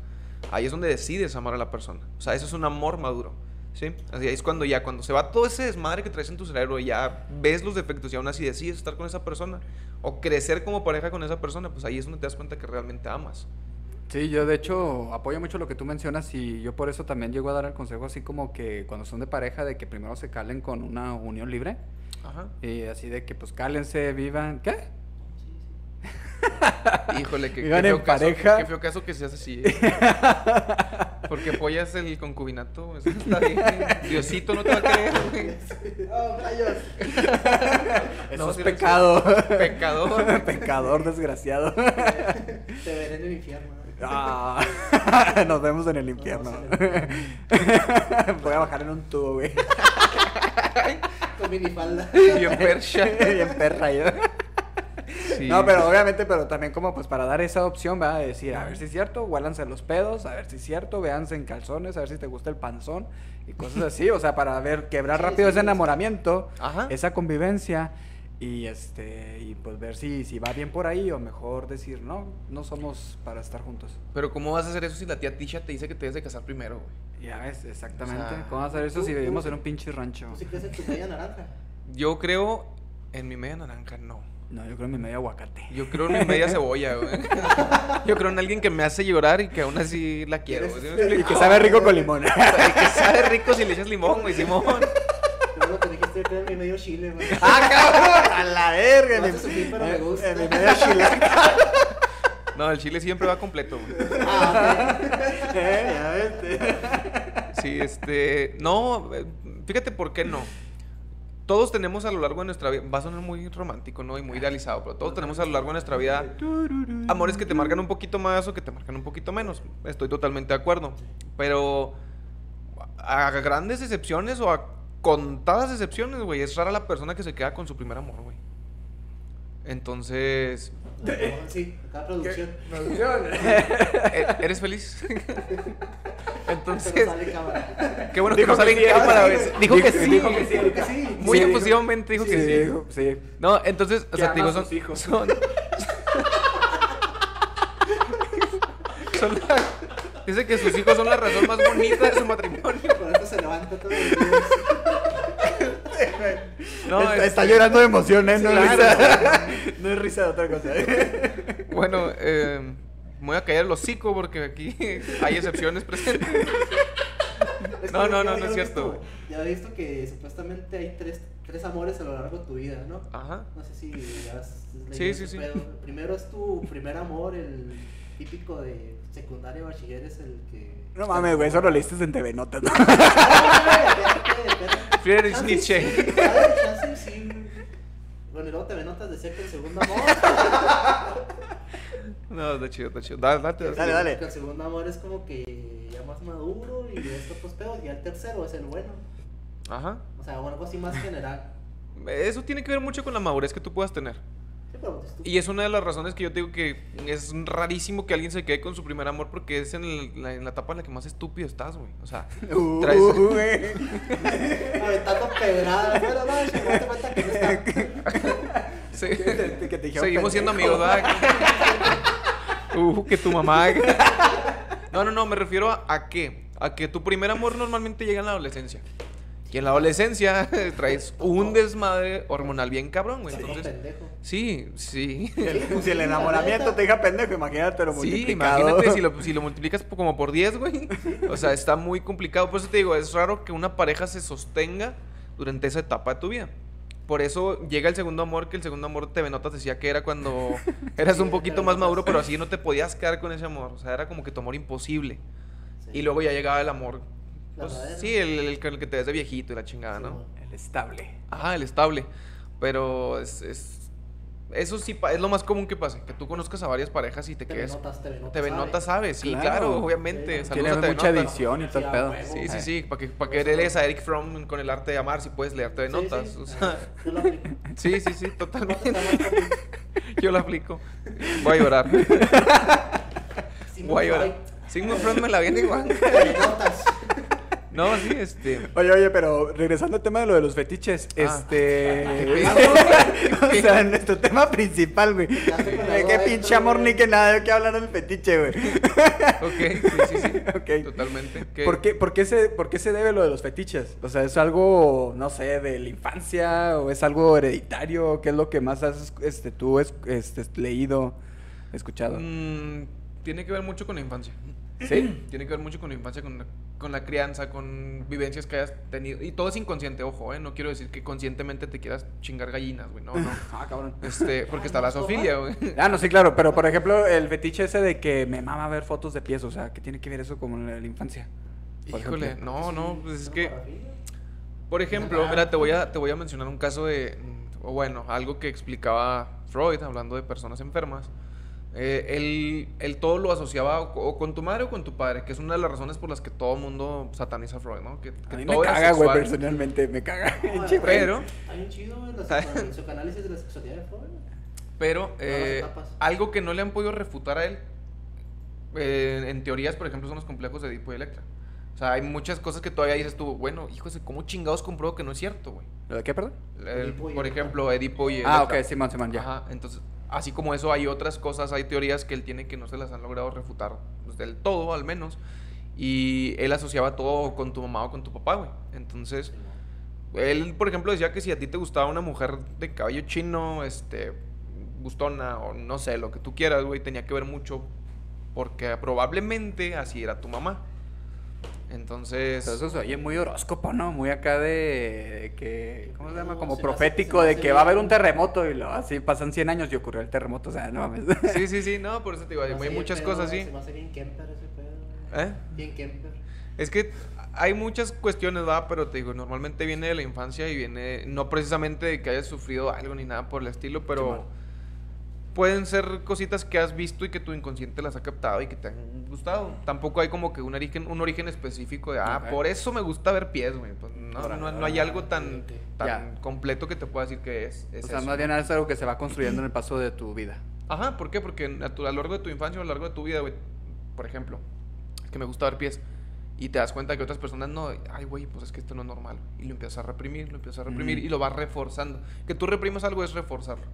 Ahí es donde decides amar a la persona. O sea, eso es un amor maduro. ¿Sí? Así es cuando ya, cuando se va todo ese desmadre que traes en tu cerebro y ya ves los defectos y aún así decides estar con esa persona o crecer como pareja con esa persona, pues ahí es donde te das cuenta que realmente amas. Sí, yo de hecho apoyo mucho lo que tú mencionas y yo por eso también llego a dar el consejo así como que cuando son de pareja de que primero se calen con una unión libre Ajá. y así de que pues cálense, vivan, ¿qué? Híjole, que, qué feo en caso, pareja. qué feo caso que seas así. ¿eh? Porque apoyas el concubinato. Eso está bien. Diosito no te va a creer, güey. ¡Oh, rayos! Eso No, es pecado. Pecador. Pecador desgraciado. Te veré en el infierno. Ah, nos vemos en el infierno. Nos vemos Voy a bajar en un tubo, güey. Con minifalda. Bien percha. Bien perra yo. Sí. No, pero obviamente, pero también como pues para dar esa opción, ¿verdad? De decir, a ver si es cierto, huélanse los pedos, a ver si es cierto, véanse en calzones, a ver si te gusta el panzón y cosas así, o sea, para ver, quebrar Sí, rápido sí, ese enamoramiento, Ajá. esa convivencia y este, y pues ver si, si va bien por ahí o mejor decir, no, no somos para estar juntos. Pero ¿cómo vas a hacer eso si la tía Tisha te dice que te debes de casar primero, güey? Ya ves, exactamente. O sea, ¿Cómo vas a hacer eso tú- si tú vivimos sí- en un pinche rancho? ¿Tú sí crees en tu media naranja? Yo creo en mi media naranja, no. No, yo creo en mi medio aguacate. Yo creo en mi media cebolla, güey. Yo creo en alguien que me hace llorar y que aún así la quiero. güey. ¿Sí me Y explico? que sabe rico con limón. Y que sabe rico si le echas limón, güey, Simón. Lo que dijiste, creo en mi medio chile, güey. ¡Ah, cabrón! ¡A la verga! No mi- pero me gusta. En mi medio chilaca. No, el chile siempre va completo, güey. Ah, Eh. Sí, este. No, eh, fíjate por qué no. Todos tenemos a lo largo de nuestra vida. Va a sonar muy romántico, ¿no? Y muy idealizado, pero todos tenemos a lo largo de nuestra vida amores que te marcan un poquito más o que te marcan un poquito menos. Estoy totalmente de acuerdo. Pero a grandes excepciones o a contadas excepciones, güey, es rara la persona que se queda con su primer amor, güey. Entonces, sí, acá producción. ¿e- ¿eres feliz? Entonces, sale cámara. qué bueno que Dijo no sale que en sí, cámara, dijo-. Dijo que sí. dijo que sí. Creo que sí. Muy Sí, efusivamente dijo que sí. dijo- sí. No, entonces, o sea, te digo, a son, hijos. son, son la- dice que sus hijos son la razón más bonita de su matrimonio. Por eso se levanta todos los días. No, está, este, está llorando de emoción, ¿eh? No es Claro. risa. no es risa de otra cosa. Bueno, eh, me voy a callar el hocico porque aquí hay excepciones presentes. Es No, que no, ya- no, ya no es cierto. visto- Ya he visto que supuestamente hay tres, tres amores a lo largo de tu vida, ¿no? Ajá. No sé si has leído Sí, sí, sí. primero es tu primer amor, el típico de secundaria bachiller es el que... No mames, güey, eso lo leíste en TV Notas. ¿no? Friedrich Nietzsche. Bueno, y luego te notas decía que el segundo amor. No, está chido, está chido. Dale, date, Dale, dale. Que el segundo amor es como que ya más maduro y de estos pedos. Y el tercero es el bueno. Ajá. O sea, o algo así más general. Eso tiene que ver mucho con la madurez que tú puedas tener. Y es una de las razones que yo te digo que es rarísimo que alguien se quede con su primer amor porque es en, el- la, en la etapa en la que más estúpido estás, güey. O sea, Uh, Traes-. Aventando pedradas. Bueno, no, date cuenta que no está. sí. Que te- que te dijeron seguimos siendo amigos, ¿verdad? uh, que tu mamá. no, no, no, me refiero a, a qué. A que tu primer amor normalmente llega en la adolescencia. Y en la adolescencia traes un desmadre hormonal bien cabrón, güey. Entonces, pendejo. sí, sí. El- si el enamoramiento te deja pendejo, imagínate lo Sí, multiplicado. imagínate si lo, si lo multiplicas como por 10, güey. O sea, está muy complicado. Por eso te digo, es raro que una pareja se sostenga durante esa etapa de tu vida. Por eso llega el segundo amor, que el segundo amor TV Notas decía que era cuando eras un poquito más maduro, pero así no te podías quedar con ese amor. O sea, era como que tu amor imposible. Y luego ya llegaba el amor. Pues, sí, el, el que- el que te ves de viejito y la chingada, ¿no? Sí, El estable. Ajá, el estable. Pero es, es- eso sí pa- es lo más común que pase, que tú conozcas a varias parejas y te TV quedes. Notas, TV Notas. TV sabe. Notas sabes, sí, Claro. claro, obviamente. Sí, Saludos Tiene mucha edición y Sí, a pedo. huevo. Sí, sí, sí, para que, para que lees no. a Eric Fromm con el arte de amar, si puedes leer TV Sí, Notas. sí. o sea, Yo lo aplico. sí, sí, sí, ¿Cuánto totalmente. Yo lo aplico. Voy a llorar. Voy a llorar. Sigmund Freud me la viene igual. TV Notas. No, sí, este. Oye, oye, pero regresando al tema de lo de los fetiches, Ah. este. o sea, nuestro tema principal, güey. De qué pinche amor güey. ni que nada, de qué hablar del fetiche, güey. Ok, sí, sí, sí. Totalmente. ¿Qué? ¿Por qué, por, qué se, ¿Por qué se debe lo de los fetiches? O sea, ¿es algo, no sé, de la infancia o es algo hereditario? ¿Qué es lo que más has este, tú es, este, leído, escuchado? Mm, tiene que ver mucho con la infancia. ¿Sí? Tiene que ver mucho con la infancia, con la, con la crianza, con vivencias que hayas tenido. Y todo es inconsciente, ojo, ¿eh? No quiero decir que conscientemente te quieras chingar gallinas, güey. No, no. Ah, cabrón. Este, porque está la zoofilia, güey. Ah, no, sí, claro, pero por ejemplo, el fetiche ese de que me mama ver fotos de pies, o sea, ¿qué tiene que ver eso con la, la infancia? Por Híjole, ejemplo. no, no, pues es que, por ejemplo, mira, te voy a, te voy a mencionar un caso de, o bueno, algo que explicaba Freud hablando de personas enfermas. Eh, él, él todo lo asociaba o, o con tu madre o con tu padre, que es una de las razones por las que todo mundo sataniza a Freud, ¿no? Que, que A mí todo me caga, güey, sexual. personalmente, me caga. Pero- Hay un chido, sexual- el psicoanálisis de la sexualidad de Freud. Pero eh, algo que no le han podido refutar a él, eh, en teorías, por ejemplo, son los complejos de Edipo y Electra. O sea, hay muchas cosas que todavía dices tú, bueno, híjole, ¿cómo chingados compruebo que no es cierto, güey? ¿Lo de qué, perdón? El- Edipo y por ejemplo, Edipo y Ah, Electra. ok, Simón, Simón, ya. Ajá, entonces, así como eso, hay otras cosas, hay teorías que él tiene que no se las han logrado refutar del todo, al menos. Y él asociaba todo con tu mamá o con tu papá, güey. Entonces, él, por ejemplo, decía que si a ti te gustaba una mujer de cabello chino, este, gustona o no sé, lo que tú quieras, güey, tenía que ver mucho porque probablemente así era tu mamá. Entonces, Pero eso se oye muy horóscopo, ¿no? Muy acá de, de que, ¿cómo se llama? Como se me hace- profético, de que va a haber un terremoto y lo, así pasan 100 años y ocurrió el terremoto, o sea, no mames. sí, sí, sí, no, por eso te digo, hay muchas pedo, cosas así. Se me hace bien Kemper ese pedo. ¿Eh? Bien Kemper. Es que hay muchas cuestiones, va, pero te digo, normalmente viene de la infancia y viene no precisamente de que hayas sufrido algo ni nada por el estilo, pero pueden ser cositas que has visto y que tu inconsciente las ha captado y que te han gustado. Tampoco hay como que un origen, un origen específico de, ah, por eso me gusta ver pies, güey. Pues no, no, no hay algo tan, tan completo que te pueda decir que es, es O sea, eso, más ¿no? bien es algo que se va construyendo en el paso de tu vida. Ajá, ¿por qué? Porque a, tu- a lo largo de tu infancia o a lo largo de tu vida, güey, por ejemplo, es que me gusta ver pies y te das cuenta que otras personas no, ay, güey, pues es que esto no es normal. Y lo empiezas a reprimir, lo empiezas a reprimir y lo vas reforzando. Que tú reprimas algo es reforzarlo.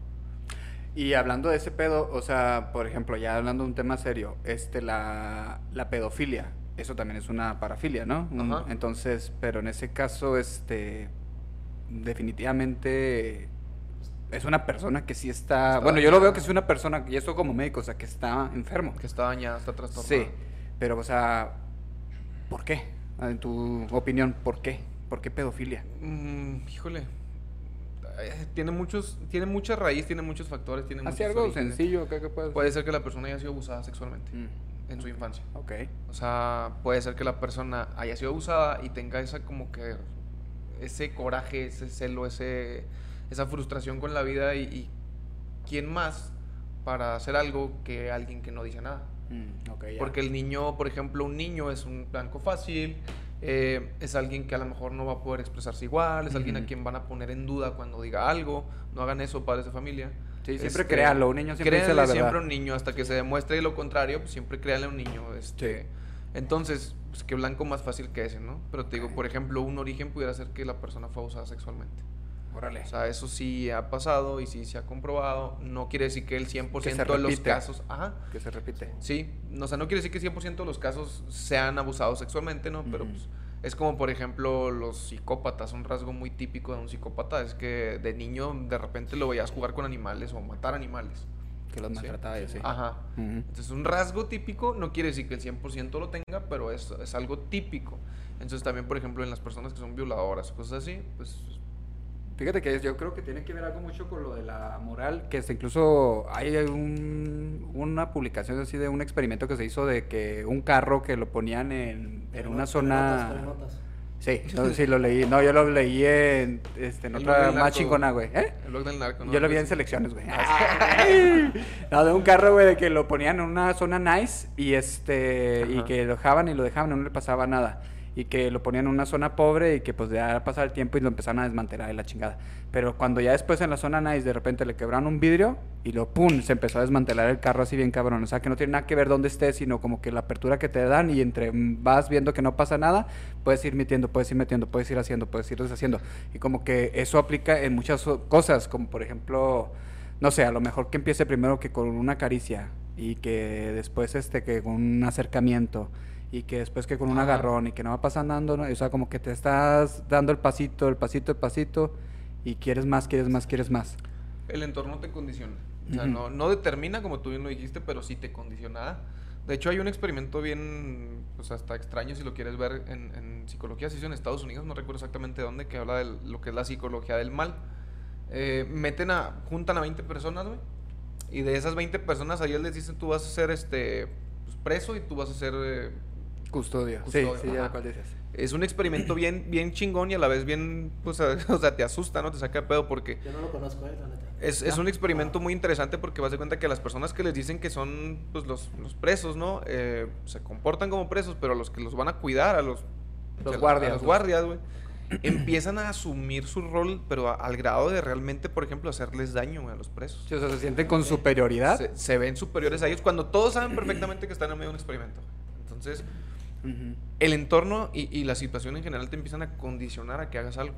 Y hablando de ese pedo, o sea, por ejemplo, ya hablando de un tema serio, este, la, la pedofilia, eso también es una parafilia, ¿no? Un-. Entonces, pero en ese caso, este, definitivamente es una persona que sí está, Está bueno, yo lo veo que es una persona, y eso como médico, o sea, que está enfermo. Que está dañada, está trastornada. Sí, pero, o sea, ¿por qué? En tu opinión, ¿por qué? ¿Por qué pedofilia? Mm, híjole. Eh, Tiene muchos, tiene mucha raíz, tiene muchos factores, tiene Así algo orígenes. sencillo, ¿qué, qué puedes Puede ser que la persona haya sido abusada sexualmente Mm, en su infancia. ok. O sea, puede ser que la persona haya sido abusada y tenga esa como que ese coraje, ese celo, ese, esa frustración con la vida y, y quién más para hacer algo que alguien que no dice nada. Mm, ok, ya. Porque el niño, por ejemplo, un niño es un blanco fácil, eh, es alguien que a lo mejor no va a poder expresarse igual, es alguien a quien van a poner en duda cuando diga algo. No hagan eso, padres de familia. Sí, siempre Este, créanlo, un niño siempre dice la verdad. siempre un niño hasta que se demuestre lo contrario, pues siempre créanle a un niño. Este, Sí. Entonces, pues qué blanco más fácil que ese, ¿no? Pero te digo, por ejemplo, un origen pudiera ser que la persona fue abusada sexualmente. Órale. O sea, eso sí ha pasado y sí se ha comprobado. No quiere decir que el 100% se de los casos... Ajá. que se repite. Sí, o sea, no quiere decir que 100% de los casos sean abusados sexualmente, ¿no? Pero pues, es como, por ejemplo, los psicópatas. Un rasgo muy típico de un psicópata es que de niño de repente lo veías jugar con animales o matar animales. Que los Sí. maltrataba y así. Ajá. Entonces, un rasgo típico no quiere decir que el 100% lo tenga, pero es, es algo típico. Entonces, también, por ejemplo, en las personas que son violadoras, cosas así, pues Fíjate que yo creo que tiene que ver algo mucho con lo de la moral, que hasta incluso hay un- una publicación así de un experimento que se hizo de que un carro que lo ponían en, en una zona... Sí, no, sí lo leí. No, yo lo leí en, este, en otra más chingona, güey. ¿Eh? el blog del narco, ¿no? Yo lo vi en selecciones, güey. no, de un carro, güey, de que lo ponían en una zona nice y este y que lo dejaban y lo dejaban y no le pasaba nada. Y que lo ponían en una zona pobre y que pues ya pasaba el tiempo y lo empezaron a desmantelar y la chingada. Pero cuando ya después en la zona nice de repente le quebraron un vidrio y lo pum, se empezó a desmantelar el carro así bien cabrón. O sea que no tiene nada que ver dónde estés, sino como que la apertura que te dan y entre vas viendo que no pasa nada, puedes ir metiendo, puedes ir metiendo, puedes ir haciendo, puedes ir deshaciendo. Y como que eso aplica en muchas cosas, como por ejemplo no sé, a lo mejor que empiece primero que con una caricia y que después este que con un acercamiento y que después que con un Ajá. agarrón y que no va pasando, ¿no? o sea, como que te estás dando el pasito, el pasito, el pasito y quieres más, quieres más, quieres más. El entorno te condiciona. O sea, no, no determina, como tú bien lo dijiste, pero sí te condiciona. De hecho, hay un experimento bien, pues hasta extraño si lo quieres ver en, en psicología, se hizo en Estados Unidos, no recuerdo exactamente dónde, que habla de lo que es la psicología del mal. Eh, meten a, juntan a 20 personas, güey, y de esas 20 personas a ellos les dicen, tú vas a ser este, pues, preso y tú vas a ser... eh, Custodio. Custodio, sí, sí, ya cuál dices. es un experimento bien, bien chingón y a la vez bien, pues, o sea, te asusta, ¿no? Te saca de pedo porque... Yo no lo conozco, eh, la neta. Es, es Ah. un experimento muy interesante porque vas de cuenta que las personas que les dicen que son pues, los, los presos, ¿no? Eh, se comportan como presos, pero a los que los van a cuidar, a los, Los a guardias, A los guardias, güey. empiezan a asumir su rol, pero a- al grado de realmente, por ejemplo, hacerles daño a los presos. Sí, o sea, se sienten con superioridad. Se, se ven superiores a ellos cuando todos saben perfectamente que están en medio de un experimento. Entonces, Ujú. el entorno y, y la situación en general te empiezan a condicionar a que hagas algo.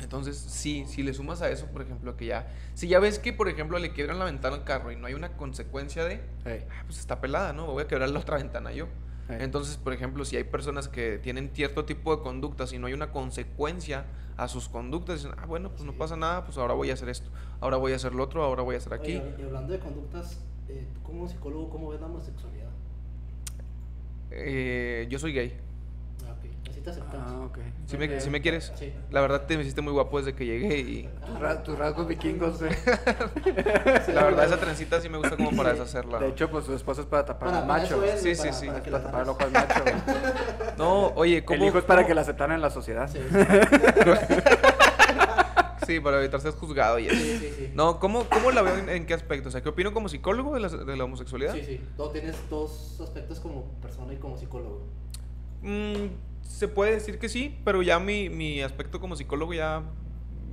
Entonces, sí, si le sumas a eso, por ejemplo, que ya, si ya ves que, por ejemplo, le quiebran la ventana al carro y no hay una consecuencia de, Ey, ah, pues está pelada, ¿no? Voy a quebrar la otra ventana yo. ey. Entonces, por ejemplo, si hay personas que tienen cierto tipo de conductas y no hay una consecuencia a sus conductas, dicen, ah, bueno, pues no pasa nada, pues ahora voy a hacer esto, ahora voy a hacer lo otro, ahora voy a hacer aquí. Oye, y hablando de conductas, eh, tú como psicólogo, ¿cómo ves la homosexualidad? Eh, yo soy gay. Ah, ok. Así te aceptamos. Ah, ok. Si me, si me quieres, Sí. la verdad te me hiciste muy guapo desde que llegué y Tus ra- Tus rasgos vikingos, güey. la verdad esa trencita sí me gusta como para deshacerla. De hecho, pues su esposa es para tapar al macho. es, Sí, sí, para, sí. para tapar el ojo al macho. No, oye, ¿cómo? El hijo es para cómo- que la aceptaran en la sociedad. Sí, Sí, para evitar ser juzgado y eso. Sí, sí, sí. No, ¿cómo, cómo la veo en, en qué aspecto? O sea, ¿qué opino como psicólogo de la, de la homosexualidad? Sí, sí. Tú tienes dos aspectos como persona y como psicólogo. Mm, se puede decir que sí, pero ya mi, mi aspecto como psicólogo ya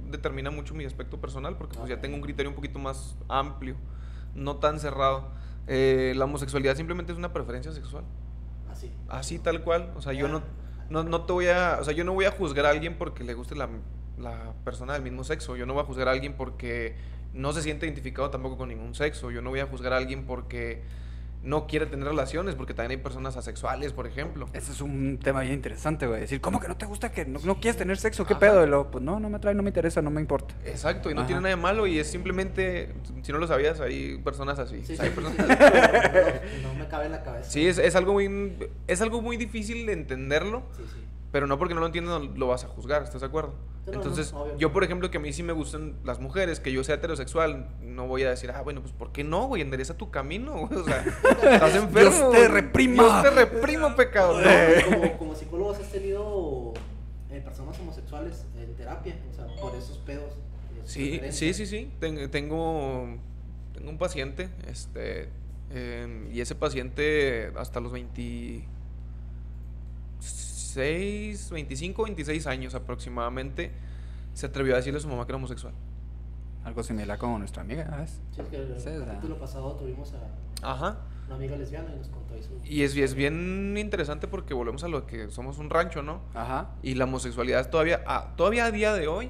determina mucho mi aspecto personal, porque pues ya tengo un criterio un poquito más amplio, no tan cerrado. Eh, la homosexualidad simplemente es una preferencia sexual, Así. así tal cual. O sea, yo no, no, no te voy a, o sea, yo no voy a juzgar a alguien porque le guste la, la persona del mismo sexo. Yo no voy a juzgar a alguien porque no se siente identificado tampoco con ningún sexo. Yo no voy a juzgar a alguien porque no quiere tener relaciones, porque también hay personas asexuales, por ejemplo. Ese es un tema bien interesante, güey. Decir, ¿cómo que no te gusta que no, no quieres tener sexo? ¿Qué Ajá. pedo? Y luego, pues no, no me atrae, no me interesa, no me importa. Exacto, y no Ajá. tiene nada de malo y es simplemente, si no lo sabías, hay personas así. Sí, O sí, sea, hay sí, personas- sí, no, no me cabe en la cabeza. Sí, es, es algo muy, es algo muy difícil de entenderlo, Sí, sí. Pero no porque no lo entiendas lo vas a juzgar, ¿estás de acuerdo? No, Entonces, yo por ejemplo que a mí sí me gustan las mujeres, que yo sea heterosexual, no voy a decir, ah, bueno, pues ¿por qué no, güey? Endereza tu camino, güey, o sea, estás enfermo. Dios te reprima. Dios te reprima, pecado. No, como, como psicólogo has tenido eh, personas homosexuales en terapia, o sea, por esos pedos. Sí, sí, sí, sí. Ten- tengo, tengo un paciente, este, y ese paciente hasta los 26, 25, 26 años aproximadamente, se atrevió a decirle a su mamá que era homosexual. Algo similar como nuestra amiga, ¿sabes? Sí, es que el sea. capítulo pasado tuvimos a Ajá. una amiga lesbiana y nos contó eso. Y es, y es bien interesante porque volvemos a lo que somos un rancho, ¿no? Ajá. Y la homosexualidad todavía, a, todavía a día de hoy,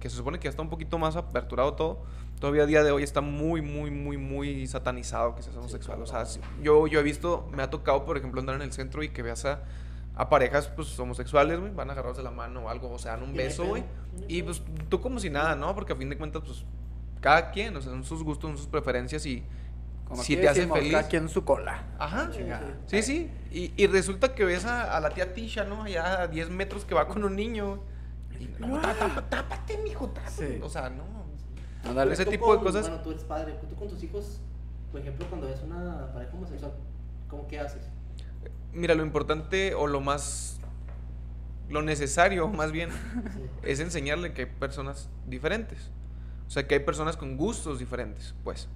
que se supone que ya está un poquito más aperturado todo, todavía a día de hoy está muy, muy, muy, muy satanizado que seas homosexual. O sea, yo, yo he visto, me ha tocado, por ejemplo, andar en el centro y que veas a, a parejas pues, homosexuales, güey, van a agarrarse la mano o algo, o se dan un beso, güey. y pues tú como si nada, ¿no? Porque a fin de cuentas, pues, cada quien, o sea, son sus gustos, son sus preferencias y Como si te hace decimos, feliz. cada quien su cola. Ajá. Chingada. Sí, sí. Y, y resulta que ves a, a la tía Tisha, ¿no? Allá a 10 metros que va con un niño. Y, no, tá- tá- tápate, mijo, tápate. Sí. O sea, no. Ándale. Ese tipo de con- cosas- Bueno, tú eres padre, tú con tus hijos, por ejemplo, cuando ves una pareja homosexual, ¿cómo qué haces? Mira, lo importante o lo más. Lo necesario, más bien, Sí. es enseñarle que hay personas diferentes. O sea, que hay personas con gustos diferentes, pues.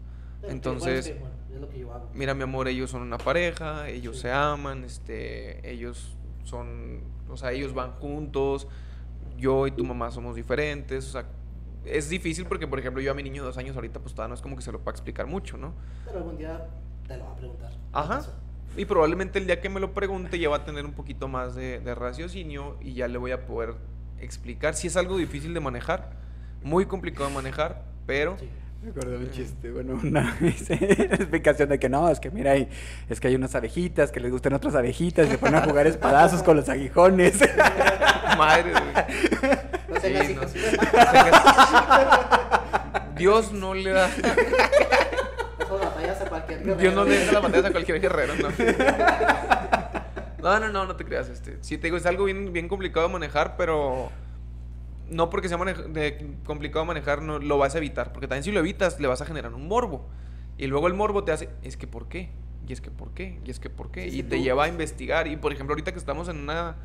Entonces- bueno, es que, bueno, es lo que yo hago. Mira, mi amor, ellos son una pareja, ellos Sí. se aman, este, ellos son, o sea, ellos van juntos, yo y tu mamá somos diferentes, o sea, es difícil porque, por ejemplo, yo a mi niño de dos años ahorita, pues todavía no es como que se lo pueda explicar mucho, ¿no? Pero algún día te lo va a preguntar. ¿Qué Ajá. Y probablemente el día que me lo pregunte ya va a tener un poquito más de, de raciocinio y ya le voy a poder explicar si es algo difícil de manejar, muy complicado de manejar, pero... Sí. Me acuerdo de un chiste, bueno, una explicación de que no, es que mira, hay, es que hay unas abejitas que les gustan otras abejitas y se ponen a jugar espadazos con los aguijones. Madre, güey. No Sí, no. Dios no le da... Cualquier Dios guerrero. no le deja la batalla a cualquier guerrero, no. No, no, no, no te creas. Este. Sí, te digo, es algo bien, bien complicado de manejar, pero no porque sea de- complicado de manejar no lo vas a evitar. Porque también si lo evitas, le vas a generar un morbo. Y luego el morbo te hace, es que ¿por qué? Y es que ¿por qué? Y es que ¿por qué? Sí, y sí, te tú- lleva a investigar. Y por ejemplo, ahorita que estamos en una,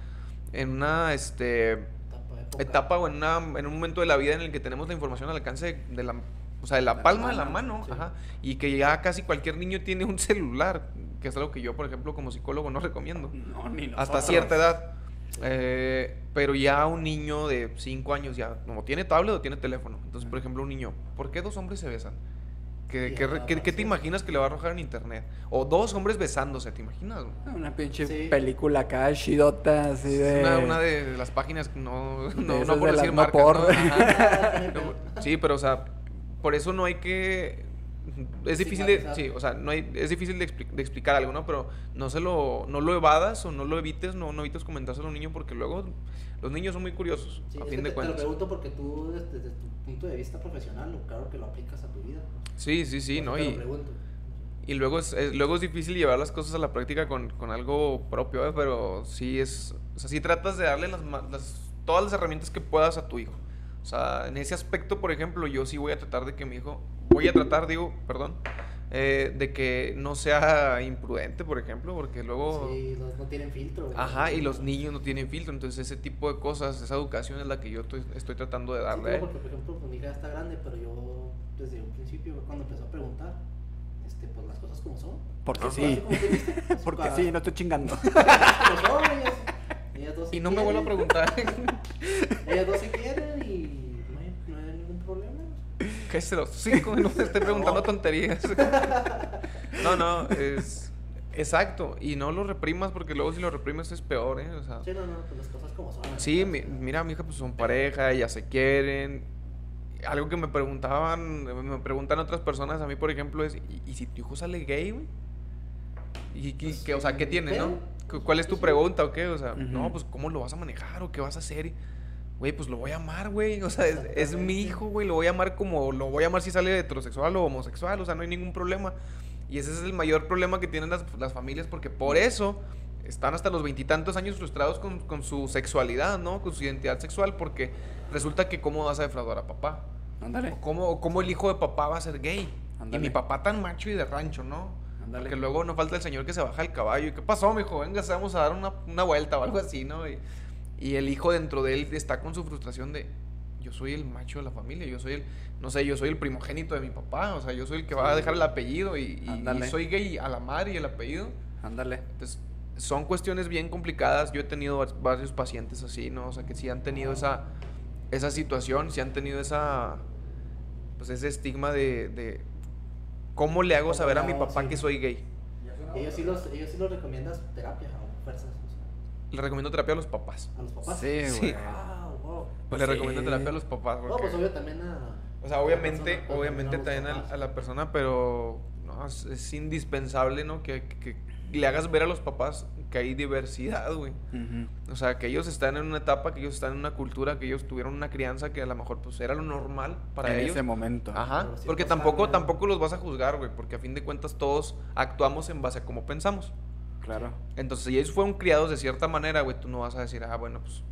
en una, este, Etapa, etapa o en, una, en un momento de la vida en el que tenemos la información al alcance de la, o sea, de la La palma de la mano, sí. ajá, y que ya casi cualquier niño tiene un celular, que es algo que yo, por ejemplo, como psicólogo no recomiendo, No, ni hasta nosotros. cierta edad. Eh, pero ya un niño de 5 años ya, como tiene tablet o tiene teléfono. Entonces, por ejemplo, un niño, ¿por qué dos hombres se besan? ¿Qué, qué, qué- qué te imaginas que le va a arrojar en internet? O dos hombres besándose, ¿te imaginas? Una pinche Sí. película acá, chidota, así de... Una, una de las páginas, que no, no, no por de decir no marcas, por. ¿no? Ajá. Ah, No, sí, pero o sea, por eso no hay que es difícil de sí, o sea, no hay es difícil de, expli- de explicar algo, ¿no? Pero no se lo no lo evadas o no lo evites, no no evites comentárselo a un niño porque luego los niños son muy curiosos, Sí, a fin de te, te lo cuentas. pregunto porque tú, desde, desde tu punto de vista profesional, claro que lo aplicas a tu vida. Sí, sí, sí, ¿no? Y, pregunto. y luego es, es- luego es difícil llevar las cosas a la práctica con, con algo propio, ¿eh? pero sí es, o sea, sí tratas de darle las, las- todas las herramientas que puedas a tu hijo. O sea, en ese aspecto, por ejemplo, yo sí voy a tratar de que mi hijo, voy a tratar, digo, perdón, eh, de que no sea imprudente, por ejemplo, porque luego... Sí, no, no tienen filtro. güey. Ajá, y los niños no tienen filtro, entonces ese tipo de cosas, esa educación es la que yo estoy, estoy tratando de darle. porque, por ejemplo, pues, mi hija está grande, pero yo desde un principio, cuando empezó a preguntar, este, pues las cosas como son. Porque sí. Como pues, Porque para- sí, no estoy chingando. ellas, ellas dos Y no me vuelvo a quieren, preguntar. Ellas dos se quieren y no hay, no hay ningún problema. Cállese los cinco, no me esté preguntando tonterías. No, no, es exacto. Y no lo reprimas porque luego si lo reprimes es peor, ¿eh? O sea, Sí, no, no, pues las cosas como son. sí, mi- mira, mi hija, pues son pareja, ya se quieren. Algo que me preguntaban, me preguntan otras personas a mí, por ejemplo, es: ¿y, y si tu hijo sale gay, güey? ¿Y qué, Pues, qué- o sea, qué tiene, no? ven. ¿Cu- ¿Cuál es tu Sí. pregunta o qué? O sea, no, pues ¿cómo lo vas a manejar o qué vas a hacer? Y, Güey, pues lo voy a amar, güey. O sea, es, es mi hijo, güey. Lo voy a amar como lo voy a amar si sale heterosexual o homosexual. O sea, no hay ningún problema. Y ese es el mayor problema que tienen las, las familias porque por eso están hasta los veintitantos años frustrados con, con su sexualidad, ¿no? Con su identidad sexual porque resulta que cómo vas a defraudar a papá. Ándale. O cómo, cómo el hijo de papá va a ser gay. Y mi papá tan macho y de rancho, ¿no? Ándale. Porque luego no falta el señor que se baja el caballo. ¿Y qué pasó, mijo? Venga, vamos a dar una, una vuelta o algo así, ¿no? Y, y el hijo dentro de él está con su frustración de yo soy el macho de la familia, yo soy el, no sé, yo soy el primogénito de mi papá, o sea, yo soy el que va a dejar el apellido y, y- soy gay a la madre y el apellido. Ándale. Entonces, son cuestiones bien complicadas. Yo he tenido var- varios pacientes así, ¿no? O sea, que sí han tenido esa, esa situación, sí han tenido esa, pues ese estigma de, de cómo le hago ¿Cómo saber a mi papá Sí. que soy gay. Ellos sí los, ellos sí los recomiendas terapia o fuerzas. Le recomiendo terapia a los papás. a los papás. Sí, Sí. güey. Ah, wow. Pues Sí. le recomiendo terapia a los papás. No, porque- pues obvio también a. o sea, obviamente, persona, pero obviamente también a la persona, pero no, es, es indispensable, ¿no? Que, que- le hagas ver a los papás que hay diversidad, güey. O sea, que ellos están en una etapa, que ellos están en una cultura, que ellos tuvieron una crianza que a lo mejor pues era lo normal para en ellos. ese momento. Ajá, porque tampoco, tampoco los vas a juzgar, güey, porque a fin de cuentas todos actuamos en base a cómo pensamos. Claro. Entonces, si ellos fueron criados de cierta manera, güey, tú no vas a decir, ah, bueno, pues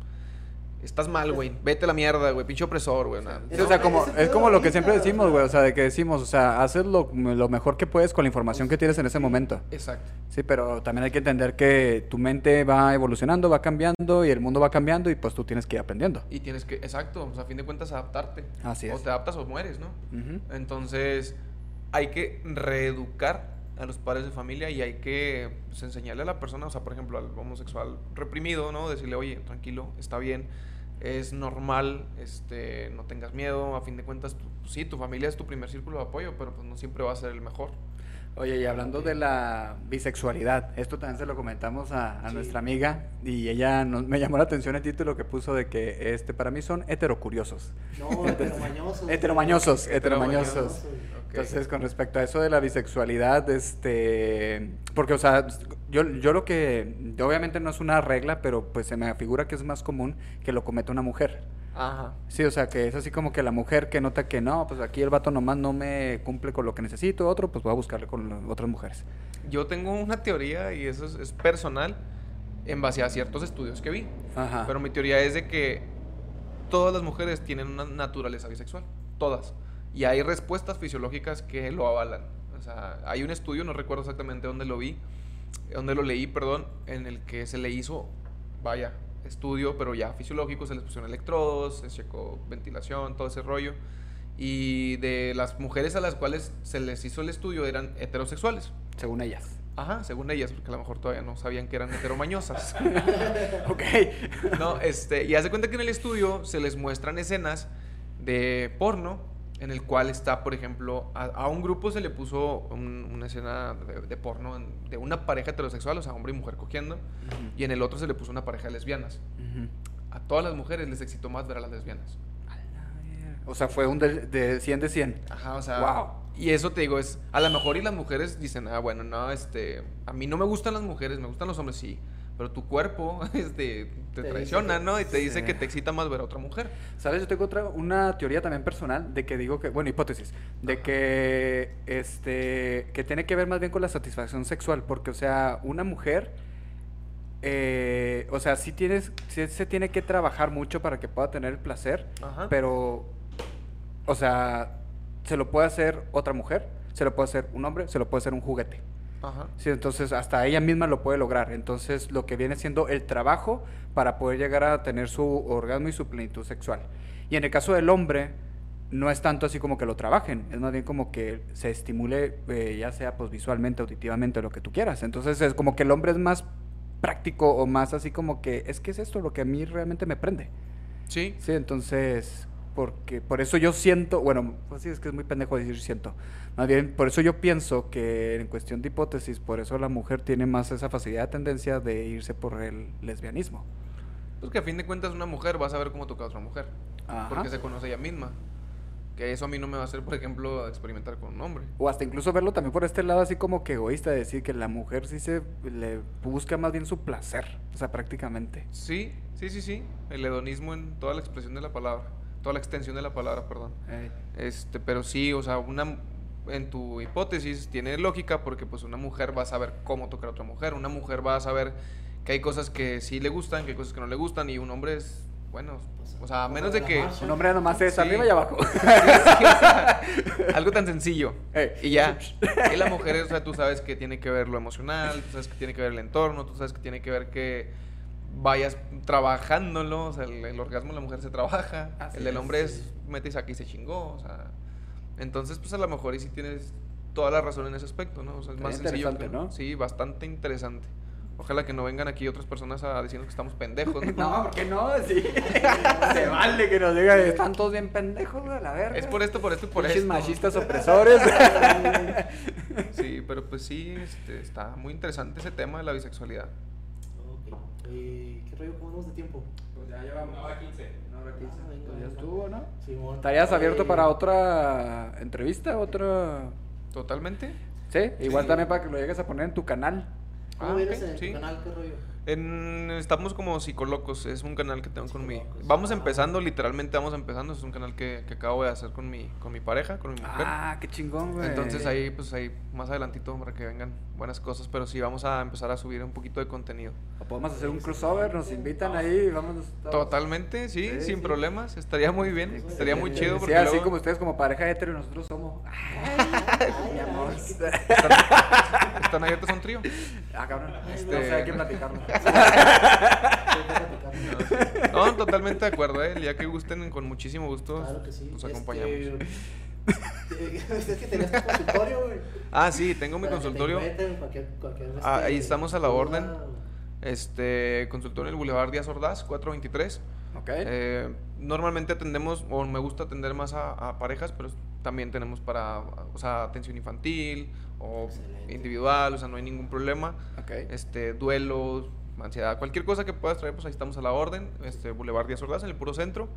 estás mal, güey, vete a la mierda, güey, pinche opresor, güey. nada. Sí, o sea, como, es como lo que siempre decimos, o güey. O sea, de que decimos, o sea, haces lo, lo mejor que puedes con la información que tienes en ese momento. Exacto. Sí, pero también hay que entender que tu mente va evolucionando, va cambiando y el mundo va cambiando y pues tú tienes que ir aprendiendo. Y tienes que, exacto, o sea, a fin de cuentas adaptarte. Así O es. te adaptas o mueres, ¿no? Entonces, hay que reeducar a los padres de familia y hay que pues, enseñarle a la persona, o sea, por ejemplo, al homosexual reprimido, ¿no? Decirle, oye, tranquilo, está bien, es normal, este, no tengas miedo, a fin de cuentas, tú- sí, tu familia es tu primer círculo de apoyo, pero pues no siempre va a ser el mejor. Oye, y hablando de la bisexualidad, esto también se lo comentamos a, a Sí. nuestra amiga y ella nos, me llamó la atención el título que puso de que este para mí son heterocuriosos. No, heteromañosos. Heteromañosos, heteromañosos. Heteromañosos. Entonces, con respecto a eso de la bisexualidad, este, porque, o sea, yo, yo lo que, obviamente no es una regla, pero pues se me figura que es más común que lo cometa una mujer. Ajá. Sí, o sea, que es así como que la mujer que nota que no, pues aquí el vato nomás no me cumple con lo que necesito, otro, pues voy a buscarle con otras mujeres. Yo tengo una teoría y eso es, es personal en base a ciertos estudios que vi. Ajá. Pero mi teoría es de que todas las mujeres tienen una naturaleza bisexual. Todas. Y hay respuestas fisiológicas que lo avalan. O sea, hay un estudio, no recuerdo exactamente dónde lo vi, dónde lo leí, perdón, en el que se le hizo, vaya, estudio, pero ya fisiológico, se les pusieron electrodos, se checó ventilación, todo ese rollo. Y de las mujeres a las cuales se les hizo el estudio eran heterosexuales. Según ellas. Ajá, según ellas, porque a lo mejor todavía no sabían que eran heteromañosas. ok. No, este, y hace cuenta que en el estudio se les muestran escenas de porno en el cual está, por ejemplo, a, a un grupo se le puso un- una escena de, de porno en- de una pareja heterosexual, o sea, hombre y mujer cogiendo, y en el otro se le puso una pareja de lesbianas. A todas las mujeres les excitó más ver a las lesbianas. O sea, fue un de, de 100 de 100. Ajá, o sea, Wow. y eso te digo, es, a lo mejor y las mujeres dicen, ah, bueno, no, este, a mí no me gustan las mujeres, me gustan los hombres, sí, pero tu cuerpo, este, te, Te traiciona, que- ¿no? Y te dice que te excita más ver a otra mujer. ¿Sabes? Yo tengo otra, una teoría también personal de que digo que, bueno, hipótesis, de Ajá. que, este, que tiene que ver más bien con la satisfacción sexual, porque, o sea, una mujer, eh, o sea, sí tienes, sí se tiene que trabajar mucho para que pueda tener el placer, Ajá. pero, o sea, se lo puede hacer otra mujer. se lo puede hacer un hombre, se lo puede hacer un juguete. Ajá. Sí, entonces hasta ella misma lo puede lograr. Entonces lo que viene siendo el trabajo para poder llegar a tener su orgasmo y su plenitud sexual. Y en el caso del hombre, no es tanto así como que lo trabajen, es más bien como que se estimule, eh, ya sea pues visualmente, auditivamente, lo que tú quieras. Entonces es como que el hombre es más práctico o más así como que es que es esto lo que a mí realmente me prende. Sí. Sí, entonces, porque por eso yo siento, bueno, pues sí, es que es muy pendejo decir siento. Más bien, por eso yo pienso que en cuestión de hipótesis, por eso la mujer tiene más esa facilidad, tendencia de irse por el lesbianismo. Pues que a fin de cuentas una mujer va a saber cómo tocar a otra mujer. Ajá. Porque se conoce ella misma. Que eso a mí no me va a hacer, por ejemplo, experimentar con un hombre. O hasta incluso verlo también por este lado así como que egoísta, de decir que la mujer sí se le busca más bien su placer, o sea, prácticamente. Sí, sí, sí, sí. El hedonismo en toda la expresión de la palabra. Toda la extensión de la palabra, perdón. Este, pero sí, o sea, una en tu hipótesis tiene lógica porque pues una mujer va a saber cómo tocar a otra mujer, una mujer va a saber que hay cosas que sí le gustan, que hay cosas que no le gustan y un hombre es bueno, o sea, a menos de que Un hombre nomás es Sí. arriba y abajo. Sí, o sea, algo tan sencillo Ey. y ya. Y la mujer, o sea, tú sabes que tiene que ver lo emocional, tú sabes que tiene que ver el entorno, tú sabes que tiene que ver que vayas trabajándolo, o sea, el, el orgasmo de la mujer se trabaja, Así el del es, hombre sí. es mete y saca y se chingó, o sea, entonces pues a lo mejor y sí tienes toda la razón en ese aspecto, ¿no? O sea, es más sencillo. interesante, que- ¿no? Sí, bastante interesante. Ojalá que no vengan aquí otras personas a decirnos que estamos pendejos, ¿no? No, ¿por qué no? Sí. Se vale que nos digan, están todos bien pendejos, güey, a la verga. Es por esto, por esto y por Pinches esto. machistas opresores. Sí, pero pues sí, este, está muy interesante ese tema de la bisexualidad. Eh, ¿Qué rollo? ¿Cómo vamos de tiempo? Pues ya llevamos una hora quince. Una hora quince. Pues ya venga. estuvo, ¿no? Simón. ¿Estarías abierto para otra entrevista? ¿Otra...? ¿Totalmente? Sí, igual Sí. también para que lo llegues a poner en tu canal. ¿Cómo Ah, vienes ok, en sí. tu canal? ¿Qué rollo? En, estamos como psicolocos, es un canal que tengo con mi... Vamos Ah. empezando, literalmente vamos empezando, es un canal que, que acabo de hacer con mi, con mi pareja, con mi mujer. Ah, qué chingón, güey. Entonces ahí, pues ahí, más adelantito para que vengan buenas cosas, pero sí vamos a empezar a subir un poquito de contenido. O podemos hacer un crossover, nos invitan ahí, vamos. Totalmente, sí, Sí, sin sí. problemas, estaría muy bien, estaría muy chido Sí, porque así luego como ustedes como pareja hetero y nosotros somos. Ay, mi amor. están, están abiertos a un trío. Ah, cabrón. Este- No sé, hay que platicarlo. No, totalmente de acuerdo, ¿eh? el día que gusten, con muchísimo gusto, Claro que sí. los Este, acompañamos. es que tenías tu consultorio, güey. Ah, sí, tengo mi consultorio. encuentren, cualquier- cualquier, Ah, ahí estamos a la orden. Este, consultorio en el Boulevard Díaz Ordaz, 423. Ok. Eh, normalmente atendemos, o me gusta atender más a, a parejas, pero también tenemos para, o sea, atención infantil o Excelente. individual, o sea, no hay ningún problema. ok. Este, duelos, ansiedad, cualquier cosa que puedas traer, pues ahí estamos a la orden. Este, Boulevard Díaz Ordaz, en el puro centro.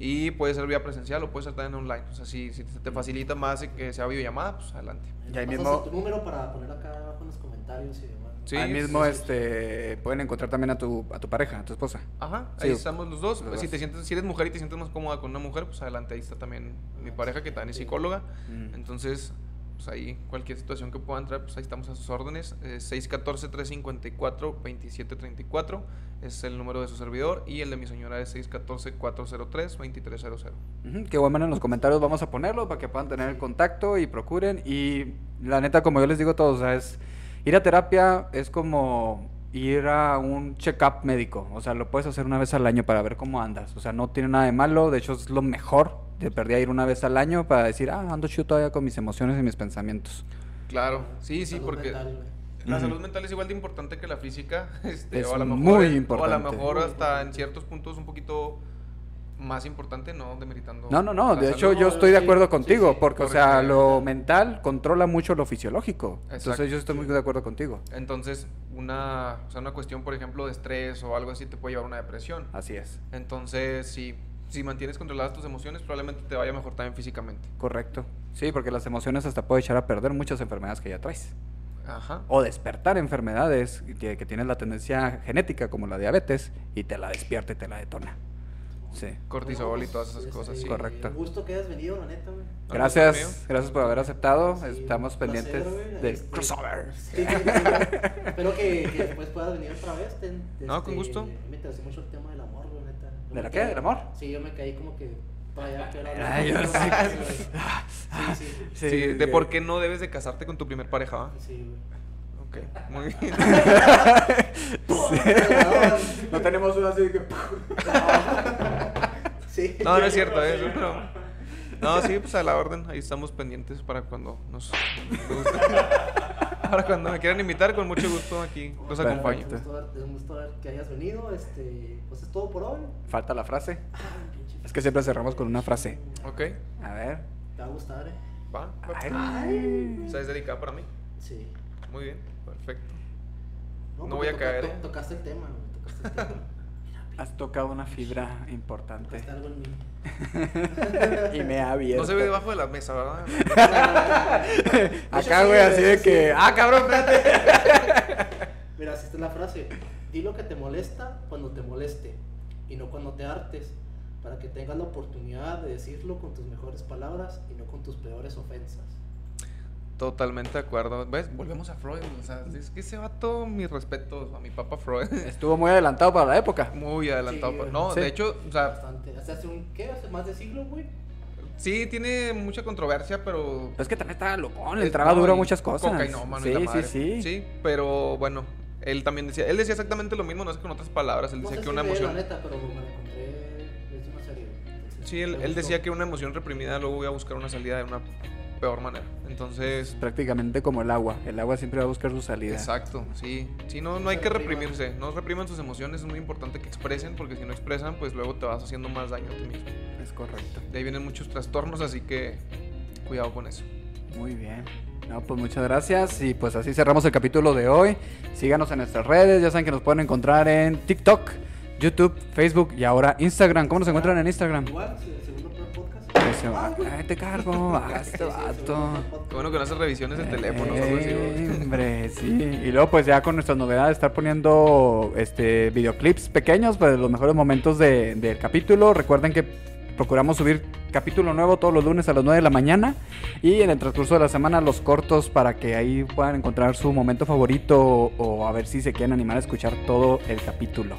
Y puede ser vía presencial o puede ser también online. O sea, si, si te facilita más que sea videollamada, pues adelante. Y ahí mismo- tu número para poner acá abajo en los comentarios y demás. Sí, Ahí mismo sí. este pueden encontrar también a tu, a tu pareja, a tu esposa. Ajá, Sí, ahí estamos los dos. los si te sientes, si eres mujer y te sientes más cómoda con una mujer, pues adelante, ahí está también mi pareja que también es psicóloga. Mm. Entonces, pues ahí cualquier situación que pueda entrar, pues ahí estamos a sus órdenes. Eh, 614-354-2734 es el número de su servidor y el de mi señora es 614-403-2300. Ujú, Que igual manera en los comentarios vamos a ponerlo para que puedan tener el contacto y procuren. Y la neta, como yo les digo a todos, o sea, es ir a terapia es como ir a un check-up médico. O sea, lo puedes hacer una vez al año para ver cómo andas. O sea, no tiene nada de malo. De hecho, es lo mejor de perder ir una vez al año para decir, ah, ando chido todavía con mis emociones y mis pensamientos. Claro, sí, sí, Salud porque mental, la salud mental es igual de importante que la física. Este, Es o a lo mejor, muy O a importante. lo mejor Muy hasta importante. en ciertos puntos un poquito más importante, no demeritando. No, no, no. De hecho, salud. yo estoy de sí, acuerdo sí, contigo, sí, porque, o sea, correcto. lo mental controla mucho lo fisiológico. Exacto. Entonces, yo estoy muy de acuerdo contigo. Entonces, una, o sea, una cuestión, por ejemplo, de estrés o algo así te puede llevar a una depresión. Así es. Entonces, si, si mantienes controladas tus emociones, probablemente te vaya mejor también físicamente. Correcto. Sí, porque las emociones hasta puede echar a perder muchas enfermedades que ya traes. Ajá. O despertar enfermedades que, que tienes la tendencia genética, como la diabetes, y te la despierta y te la detona. Sí. Cortisol y todas esas cosas. sí. Correcto. Un gusto que hayas venido, la neta, güey. Ah, Gracias, gracias por haber aceptado. Sí, Estamos placer, pendientes güey. del Este, crossover. sí, sí, sí, Espero que, que después puedas venir otra vez. ten- No, con este, gusto. Me interesó mucho el tema del amor, güey, neta. Yo ¿De la qué? ¿Del amor? Sí, yo me caí como que quiero Ay, yo Sí. Sí, sí. Sí, de por qué no debes de casarte con tu primer pareja, ¿va? Sí, güey. Ok, muy bien. No tenemos una así que. Sí. No, no es cierto, ¿eh? No, no, sí, pues a la orden. Ahí estamos pendientes para cuando nos... Para cuando me quieran invitar, con mucho gusto aquí los Perfecto. acompaño. Un gusto, ver- un gusto ver que hayas venido. Este, pues es todo por hoy. Falta la frase. Ah. Es que siempre cerramos con una frase. Ok, A ver. Te va a gustar, eh. va. Ay. O sea, es dedicada para mí. Sí. Muy bien, perfecto. No voy a toca- caer, to- eh. Tocaste el tema, güey. Tocaste el tema. Has tocado una fibra importante. Algo en mí. y me ha abierto. No se ve debajo de la mesa, ¿verdad? Acá, güey, así de que. ¡Ah, cabrón, espérate! Mira, así está la frase. Di lo que te molesta cuando te moleste y no cuando te hartes, para que tengas la oportunidad de decirlo con tus mejores palabras y no con tus peores ofensas. Totalmente de acuerdo. ¿Ves? Volvemos a Freud. O sea, es que ese vato, mis respetos a mi papá Freud. Estuvo muy adelantado para la época. Muy adelantado. Sí, no, sí. de hecho, o sea, Bastante. Hace, un, ¿qué? Hace más de siglo, güey. sí tiene mucha controversia, pero es que también estaba locón, le entraba duro muchas cosas. cocainómano y sí, la sí, madre. sí, Sí, pero bueno, él también decía, él decía exactamente lo mismo, no es con otras palabras, él No decía sé que una emoción... La neta, pero me la encontré. Es una serie. güey. Entonces, Sí, él, decía que una emoción reprimida luego voy a buscar una salida de una peor manera. Entonces, Prácticamente como el agua. El agua siempre va a buscar su salida. exacto, sí. Sí, no, no hay que reprimirse, no repriman sus emociones, es muy importante que expresen, porque si no expresan, pues luego te vas haciendo más daño a ti mismo. Es correcto. De ahí vienen muchos trastornos, así que cuidado con eso. Muy bien. No, pues muchas gracias. Y pues así cerramos el capítulo de hoy. Síganos en nuestras redes. Ya saben que nos pueden encontrar en TikTok, YouTube, Facebook y ahora Instagram. ¿Cómo nos encuentran en Instagram? Va- Ay, te cargo. Ah, este vato. Qué bueno que no haces revisiones del teléfono. o algo así, güey. Eh, Hombre, sí. Y luego pues ya con nuestras novedades estar poniendo este videoclips pequeños pues, de los mejores momentos de- del capítulo. Recuerden que procuramos subir capítulo nuevo todos los lunes a las 9 de la mañana y en el transcurso de la semana los cortos para que ahí puedan encontrar su momento favorito o, o a ver si se quieren animar a escuchar todo el capítulo.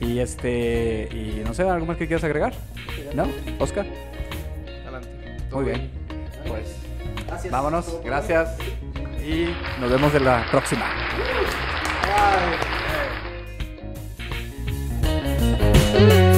Y este y no sé, algo más que quieras agregar? ¿No? Oscar. Muy bien. Pues Gracias. vámonos, gracias y nos vemos en la próxima. Bye.